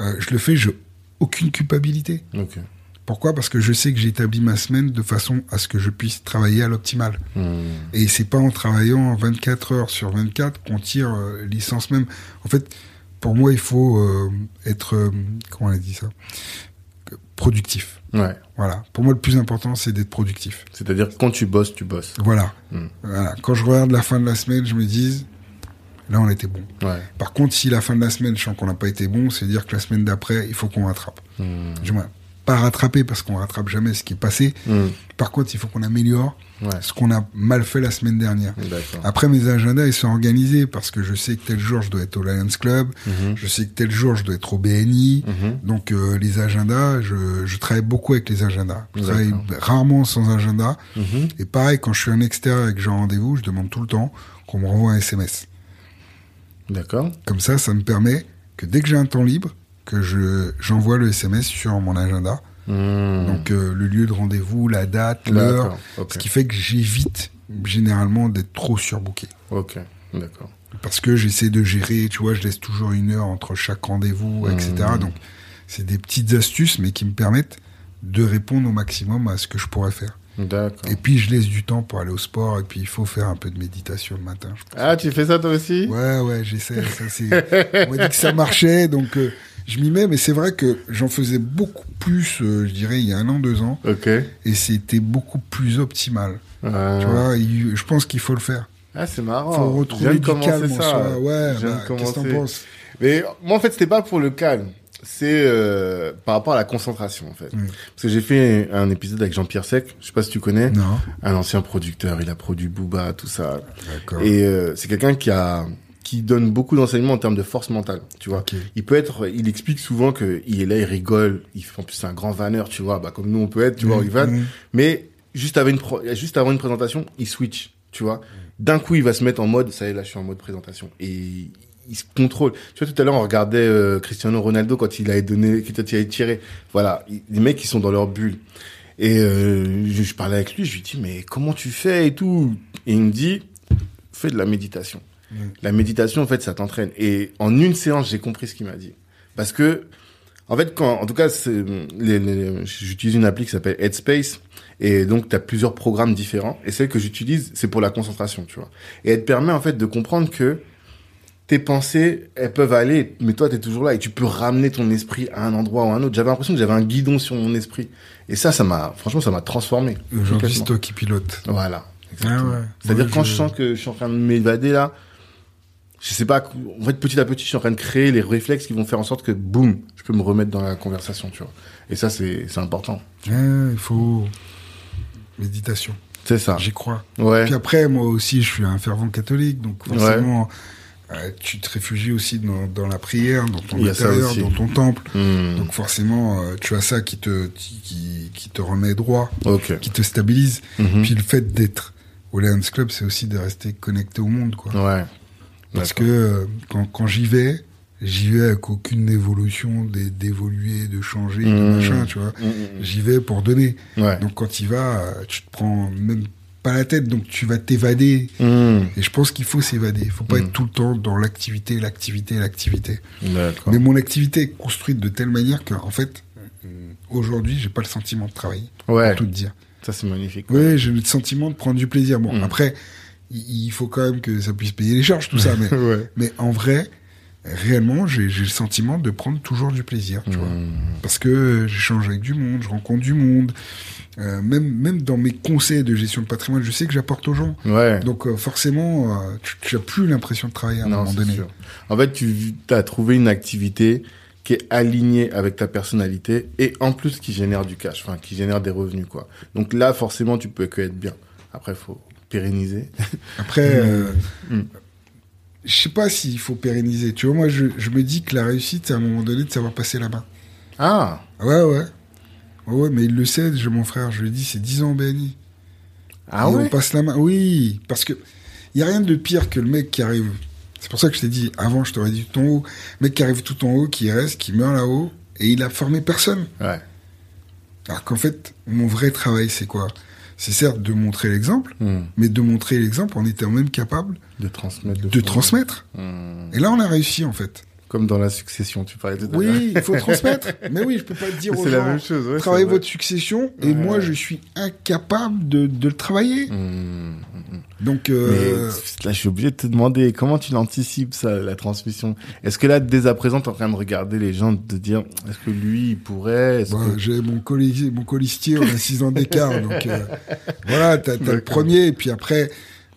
euh, je le fais, j'ai aucune culpabilité. Pourquoi? Parce que je sais que j'ai établi ma semaine de façon à ce que je puisse travailler à l'optimal. Mhm. Et c'est pas en travaillant 24 heures sur 24 qu'on tire euh, licence même. En fait, pour moi, il faut euh, être, comment on a dit ça? Productif. Ouais. Voilà. Pour moi, le plus important, c'est d'être productif. C'est-à-dire quand tu bosses, tu bosses. Voilà. Mm. voilà. Quand je regarde la fin de la semaine, je me dis, là, on était bon. Ouais. Par contre, si la fin de la semaine, je sens qu'on n'a pas été bon, c'est dire que la semaine d'après, il faut qu'on rattrape. Du moins, pas rattraper parce qu'on rattrape jamais ce qui est passé. Mhm. Par contre, il faut qu'on améliore Ouais. ce qu'on a mal fait la semaine dernière. Après, mes agendas, ils sont organisés parce que je sais que tel jour, je dois être au Lions Club. Mhm. Je sais que tel jour, je dois être au BNI. Mhm. Donc, euh, les agendas, je, je travaille beaucoup avec les agendas. Je travaille rarement sans agenda. Mhm. Et pareil, quand je suis en extérieur et que j'ai un rendez-vous, je demande tout le temps qu'on me renvoie un SMS. D'accord. Comme ça, ça me permet que dès que j'ai un temps libre, que je j'envoie le SMS sur mon agenda. Mhm. Donc, euh, le lieu de rendez-vous, la date, l'heure. Ce qui fait que j'évite généralement d'être trop surbooké. Ok. D'accord. Parce que j'essaie de gérer, tu vois, je laisse toujours une heure entre chaque rendez-vous, etc. Mmh. Donc, c'est des petites astuces, mais qui me permettent de répondre au maximum à ce que je pourrais faire. D'accord. Et puis, je laisse du temps pour aller au sport, et puis il faut faire un peu de méditation le matin. je pense. Ah, tu fais ça toi aussi? Ouais, ouais, j'essaie. On m'a dit que ça marchait, donc euh, je m'y mets, mais c'est vrai que j'en faisais beaucoup plus, euh, je dirais, il y a un an, deux ans, Ok. et c'était beaucoup plus optimal. Ah. Tu vois, il- je pense qu'il faut le faire. Ah, c'est marrant. faut Je viens retrouver du calme en ça. soi. Ouais, bah, qu'est-ce que t'en penses? Mais moi, en fait, c'était pas pour le calme. C'est euh, par rapport à la concentration, en fait. Mm. Parce que j'ai fait un épisode avec Jean-Pierre Sec. Je sais pas si tu connais. Non. Un ancien producteur. Il a produit Booba, tout ça. D'accord. Et euh, c'est quelqu'un qui a qui donne beaucoup d'enseignements en termes de force mentale, tu vois. Il peut être, il explique souvent que il est là, il rigole, il en plus c'est un grand vanneur, tu vois, bah comme nous on peut être, tu vois, Mm, il vanne. mm. Mais juste avant une pro- juste avant une présentation, il switch, tu vois. D'un coup, il va se mettre en mode, ça y est, là, je suis en mode présentation. Et il se contrôle. Tu vois, tout à l'heure, on regardait euh, Cristiano Ronaldo quand il avait donné, quand il avait tiré. Voilà, il- les mecs, ils sont dans leur bulle. Et euh, je, je parlais avec lui, je lui dis, mais comment tu fais et tout? Et il me dit, fais de la méditation. La méditation, en fait, ça t'entraîne. Et en une séance, j'ai compris ce qu'il m'a dit. Parce que, en fait, quand, en tout cas, c'est- les, les- j'utilise une appli qui s'appelle Headspace. Et donc, tu as plusieurs programmes différents. Et celle que j'utilise, c'est pour la concentration, tu vois. Et elle te permet, en fait, de comprendre que tes pensées, elles peuvent aller, mais toi, tu es toujours là et tu peux ramener ton esprit à un endroit ou à un autre. J'avais l'impression que j'avais un guidon sur mon esprit. Et ça, ça m'a, franchement, ça m'a transformé. Aujourd'hui, c'est toi qui pilote. Voilà. Ah ouais. C'est-à-dire quand je- je sens que je suis en train de m'évader là, je sais pas, en fait, petit à petit, je suis en train de créer les réflexes qui vont faire en sorte que, boum, je peux me remettre dans la conversation, tu vois. Et ça, c'est, important. Il faut méditation. C'est ça. J'y crois. Ouais. Puis après, moi aussi, je suis un fervent catholique, donc forcément, euh, tu te réfugies aussi dans, dans la prière, dans ton intérieur, dans ton temple. Hmm. Donc forcément, euh, tu as ça qui te qui, qui te remet droit, qui te stabilise. Mhm. Puis le fait d'être au Lions Club, c'est aussi de rester connecté au monde, quoi. Ouais. Parce que euh, quand, quand j'y vais, j'y vais avec aucune évolution, d'é- d'évoluer, de changer, de Mhm. machin, tu vois. Mm, J'y vais pour donner. Ouais. Donc quand tu y vas, tu te prends même pas la tête, donc tu vas t'évader. Et je pense qu'il faut s'évader. Il faut pas être tout le temps dans l'activité, l'activité, l'activité. Mais mon activité est construite de telle manière que, en fait, aujourd'hui, j'ai pas le sentiment de travailler. Ouais. Pour tout te dire. Ça, c'est magnifique. Oui, j'ai le sentiment de prendre du plaisir. Bon, après, il faut quand même que ça puisse payer les charges, tout ça. mais, ouais. mais en vrai, réellement, j'ai le sentiment de prendre toujours du plaisir, tu vois. Hmm. Parce que j'échange avec du monde, je rencontre du monde. Euh, même, même dans mes conseils de gestion de patrimoine, je sais que j'apporte aux gens. Ouais. Donc euh, forcément, euh, tu, tu as plus l'impression de travailler à un non, moment donné. sûr. En fait, tu as trouvé une activité qui est alignée avec ta personnalité et en plus qui génère du cash, enfin qui génère des revenus quoi. Donc là, forcément, tu peux que être bien. Après, faut pérenniser. Après, euh, Mm. je sais pas s'il faut pérenniser. Tu vois, moi, je, je me dis que la réussite, c'est à un moment donné de savoir passer la main. Ah, Ouais, ouais. Ouais, ouais, mais il le sait, je, mon frère, je lui dis, c'est 10 ans au BNI. ah Et ouais. on passe la main. Oui, parce que il y a rien de pire que le mec qui arrive. C'est pour ça que je t'ai dit, avant, je t'aurais dit tout en haut. Le mec qui arrive tout en haut, qui reste, qui meurt là-haut, et il a formé personne. Ouais. Alors qu'en fait, mon vrai travail, c'est quoi? C'est certes de montrer l'exemple, Hmm. mais de montrer l'exemple en étant même capable De transmettre. de transmettre. Hmm. Et là, on a réussi, en fait. Comme dans la succession, tu parlais tout à l'heure. Oui, il faut transmettre. Mais oui, je peux pas le dire aux C'est la même chose. Ouais, Travaillez votre succession, et Ouais, moi, je suis incapable de, de le travailler. Hmm. Donc, euh, Mais là, je suis obligé de te demander comment tu l'anticipes, ça, la transmission? Est-ce que là, dès à présent, t'es en train de regarder les gens, de te dire, est-ce que lui, il pourrait, que... j'ai mon, coli- mon colistier, on a 6 ans d'écart, donc euh, voilà, t'as, t'as le premier, et puis après,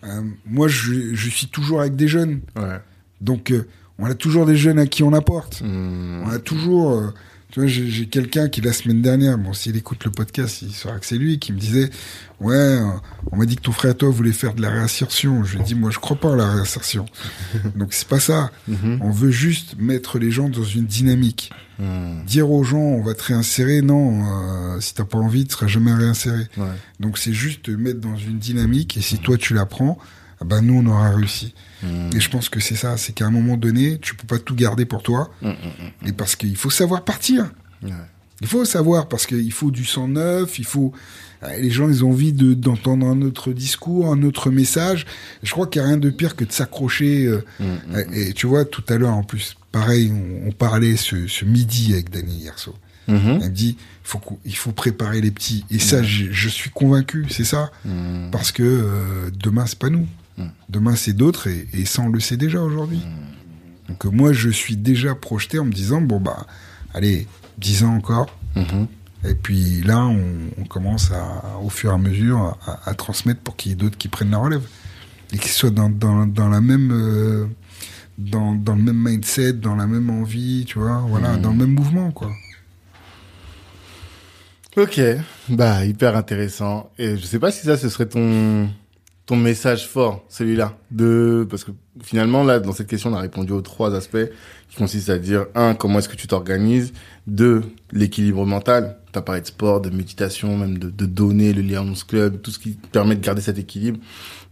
euh, moi je, je suis toujours avec des jeunes, Ouais. donc on a toujours des jeunes à qui on apporte. Hmm. On a toujours, euh, tu vois, j'ai, quelqu'un qui la semaine dernière, bon, s'il écoute le podcast, il saura que c'est lui, qui me disait, ouais, euh, on m'a dit que ton frère et toi voulez faire de la réinsertion. Je lui ai dit, moi je crois pas à la réinsertion. donc c'est pas ça. Mhm. On veut juste mettre les gens dans une dynamique. Hmm. Dire aux gens, on va te réinsérer, non, euh, si t'as pas envie, tu seras jamais réinséré. Ouais. Donc c'est juste te mettre dans une dynamique, et si toi tu la prends, ben nous on aura réussi. Hmm. Et je pense que c'est ça, c'est qu'à un moment donné, tu peux pas tout garder pour toi, hmm, hmm. et parce qu'il faut savoir partir. Ouais. Il faut savoir, parce qu'il faut du sang neuf, il faut... euh, Les gens, ils ont envie de- d'entendre un autre discours, un autre message. Je crois qu'il n'y a rien de pire que de s'accrocher. euh, euh, Et tu vois, tout à l'heure, en plus, pareil, on, on parlait ce, ce midi avec Dany Yerso. Mhm. Elle me dit, faut il faut préparer les petits. Et ça, je, je suis convaincu, c'est ça. Parce que euh, demain, c'est pas nous. Mm. Demain, c'est d'autres, et, et ça, on le sait déjà aujourd'hui. Donc euh, moi, je suis déjà projeté en me disant, bon, bah, allez, 10 ans encore. Mhm. Et puis là, on, on commence à, au fur et à mesure à, à transmettre pour qu'il y ait d'autres qui prennent la relève. Et qu'ils soient dans, dans, dans la même... euh, dans, dans le même mindset, dans la même envie, tu vois, voilà, Mm. dans le même mouvement, quoi. Ok, bah hyper intéressant. Et je sais pas si ça ce serait ton ton message fort, celui-là, de parce que finalement là dans cette question on a répondu aux trois aspects qui consistent à dire un comment est-ce que tu t'organises, deux l'équilibre mental, t'as parlé de sport, de méditation, même de, de donner le Lions Club, tout ce qui permet de garder cet équilibre.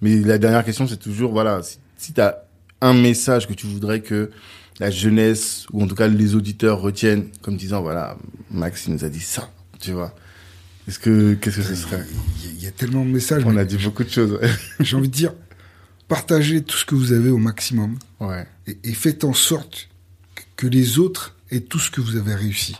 Mais la dernière question c'est toujours voilà si, si t'as un message que tu voudrais que la jeunesse ou en tout cas les auditeurs retiennent comme disant voilà Max il nous a dit ça tu vois. Est-ce que, qu'est-ce que ce serait Il y, a- il y a tellement de messages. On mais a dit beaucoup de choses. J'ai envie de dire, partagez tout ce que vous avez au maximum ouais. et, et faites en sorte que les autres aient tout ce que vous avez réussi.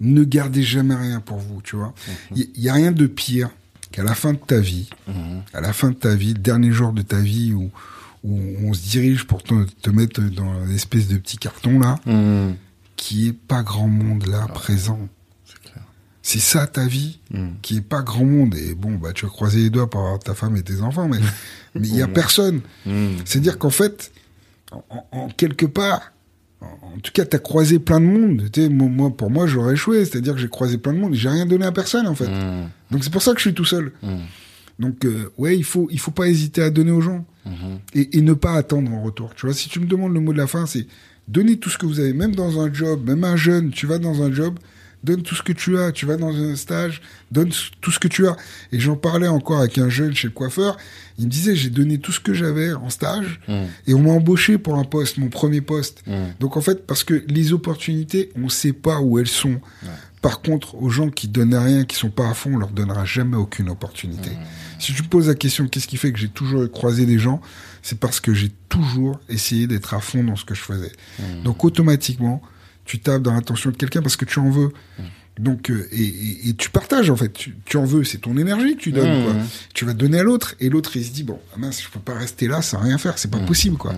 Ne gardez jamais rien pour vous, tu vois. Il n'y a rien de pire qu'à la fin de ta vie, Mhm. à la fin de ta vie, le dernier jour de ta vie où, où on se dirige pour te, te mettre dans l'espèce de petit carton là, qui est pas grand monde là, présent. C'est ça ta vie, Mmh. qui est pas grand monde. Et bon, bah, tu vas croiser les doigts pour avoir ta femme et tes enfants, mais mais il y a personne. Mmh. C'est-à-dire qu'en fait, en, quelque part, en, en tout cas, t'as croisé plein de monde. Tu sais, moi, pour moi, j'aurais échoué. C'est-à-dire que j'ai croisé plein de monde et j'ai rien donné à personne, en fait. Mmh, Donc c'est pour ça que je suis tout seul. Donc euh, ouais, il faut il faut pas hésiter à donner aux gens et, et ne pas attendre en retour. Tu vois, si tu me demandes le mot de la fin, c'est donner tout ce que vous avez, même dans un job, même un jeune, tu vas dans un job, donne tout ce que tu as. Tu vas dans un stage, donne tout ce que tu as. Et j'en parlais encore avec un jeune chez le coiffeur. Il me disait j'ai donné tout ce que j'avais en stage Mmh. et on m'a embauché pour un poste, mon premier poste. Mmh. Donc en fait, parce que les opportunités, on sait pas où elles sont. Par contre, aux gens qui donnent rien, qui sont pas à fond, on leur donnera jamais aucune opportunité. Si tu me poses la question, qu'est-ce qui fait que j'ai toujours croisé des gens C'est parce que j'ai toujours essayé d'être à fond dans ce que je faisais. Donc automatiquement, tu tapes dans l'attention de quelqu'un parce que tu en veux. Donc euh, et, et- et tu partages en fait. Tu, tu en veux, c'est ton énergie que tu donnes. Mmh. Quoi. Tu vas donner à l'autre et l'autre il se dit bon ah mince je peux pas rester là sans rien faire c'est pas possible quoi.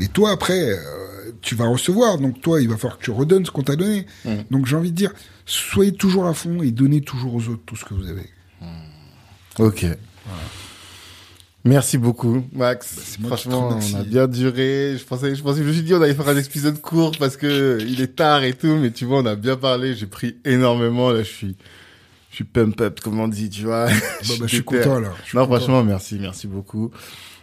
Et toi après euh, tu vas recevoir donc toi il va falloir que tu redonnes ce qu'on t'a donné. Donc j'ai envie de dire soyez toujours à fond et donnez toujours aux autres tout ce que vous avez. Ok. Merci beaucoup, Max. Bah, Franchement, on a bien duré. Je pensais, je pensais, je me suis dit, on allait faire un épisode court parce que il est tard et tout, mais tu vois, on a bien parlé. J'ai pris énormément. Là, je suis, je suis pump up, comme on dit, tu vois. Bah, bah, je suis content là. Je suis Non, content. franchement, merci, merci beaucoup.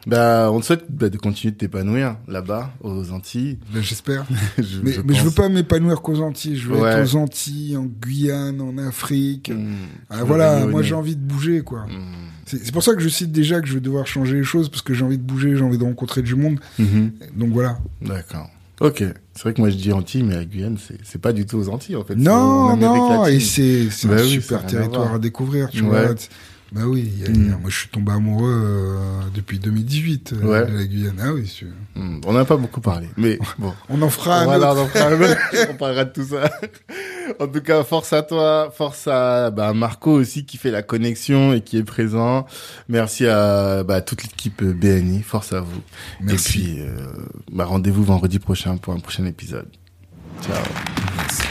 Bah, on te souhaite bah, de continuer de t'épanouir là-bas, aux Antilles. Ben, j'espère. Je- Mais, je mais je veux pas m'épanouir qu'aux Antilles. Je veux Ouais. être aux Antilles, en Guyane, en Afrique. Mmh. Ah, voilà, moi j'ai envie de bouger quoi. Mmh. C'est pour ça que je cite déjà que je vais devoir changer les choses parce que j'ai envie de bouger, j'ai envie de rencontrer du monde. Mhm. Donc voilà. D'accord. Ok. C'est vrai que moi je dis Antilles, mais la Guyane, c'est pas du tout aux Antilles en fait. Non, non, et c'est Bah un oui, super à territoire à, découvrir, tu Ouais. vois. Bah oui, il y a- Mm. il y a- moi je suis tombé amoureux euh, depuis 2018 euh, Ouais. de la Guyane. Ah oui, Hmm, On n'a pas beaucoup parlé, mais bon. on en fera un voilà, autre. on, en fera un autre. on parlera de tout ça. En tout cas, force à toi, force à bah, Marco aussi qui fait la connexion et qui est présent. Merci à bah, toute l'équipe BNI, force à vous. Merci. Et puis, euh, bah, rendez-vous vendredi prochain pour un prochain épisode. Ciao.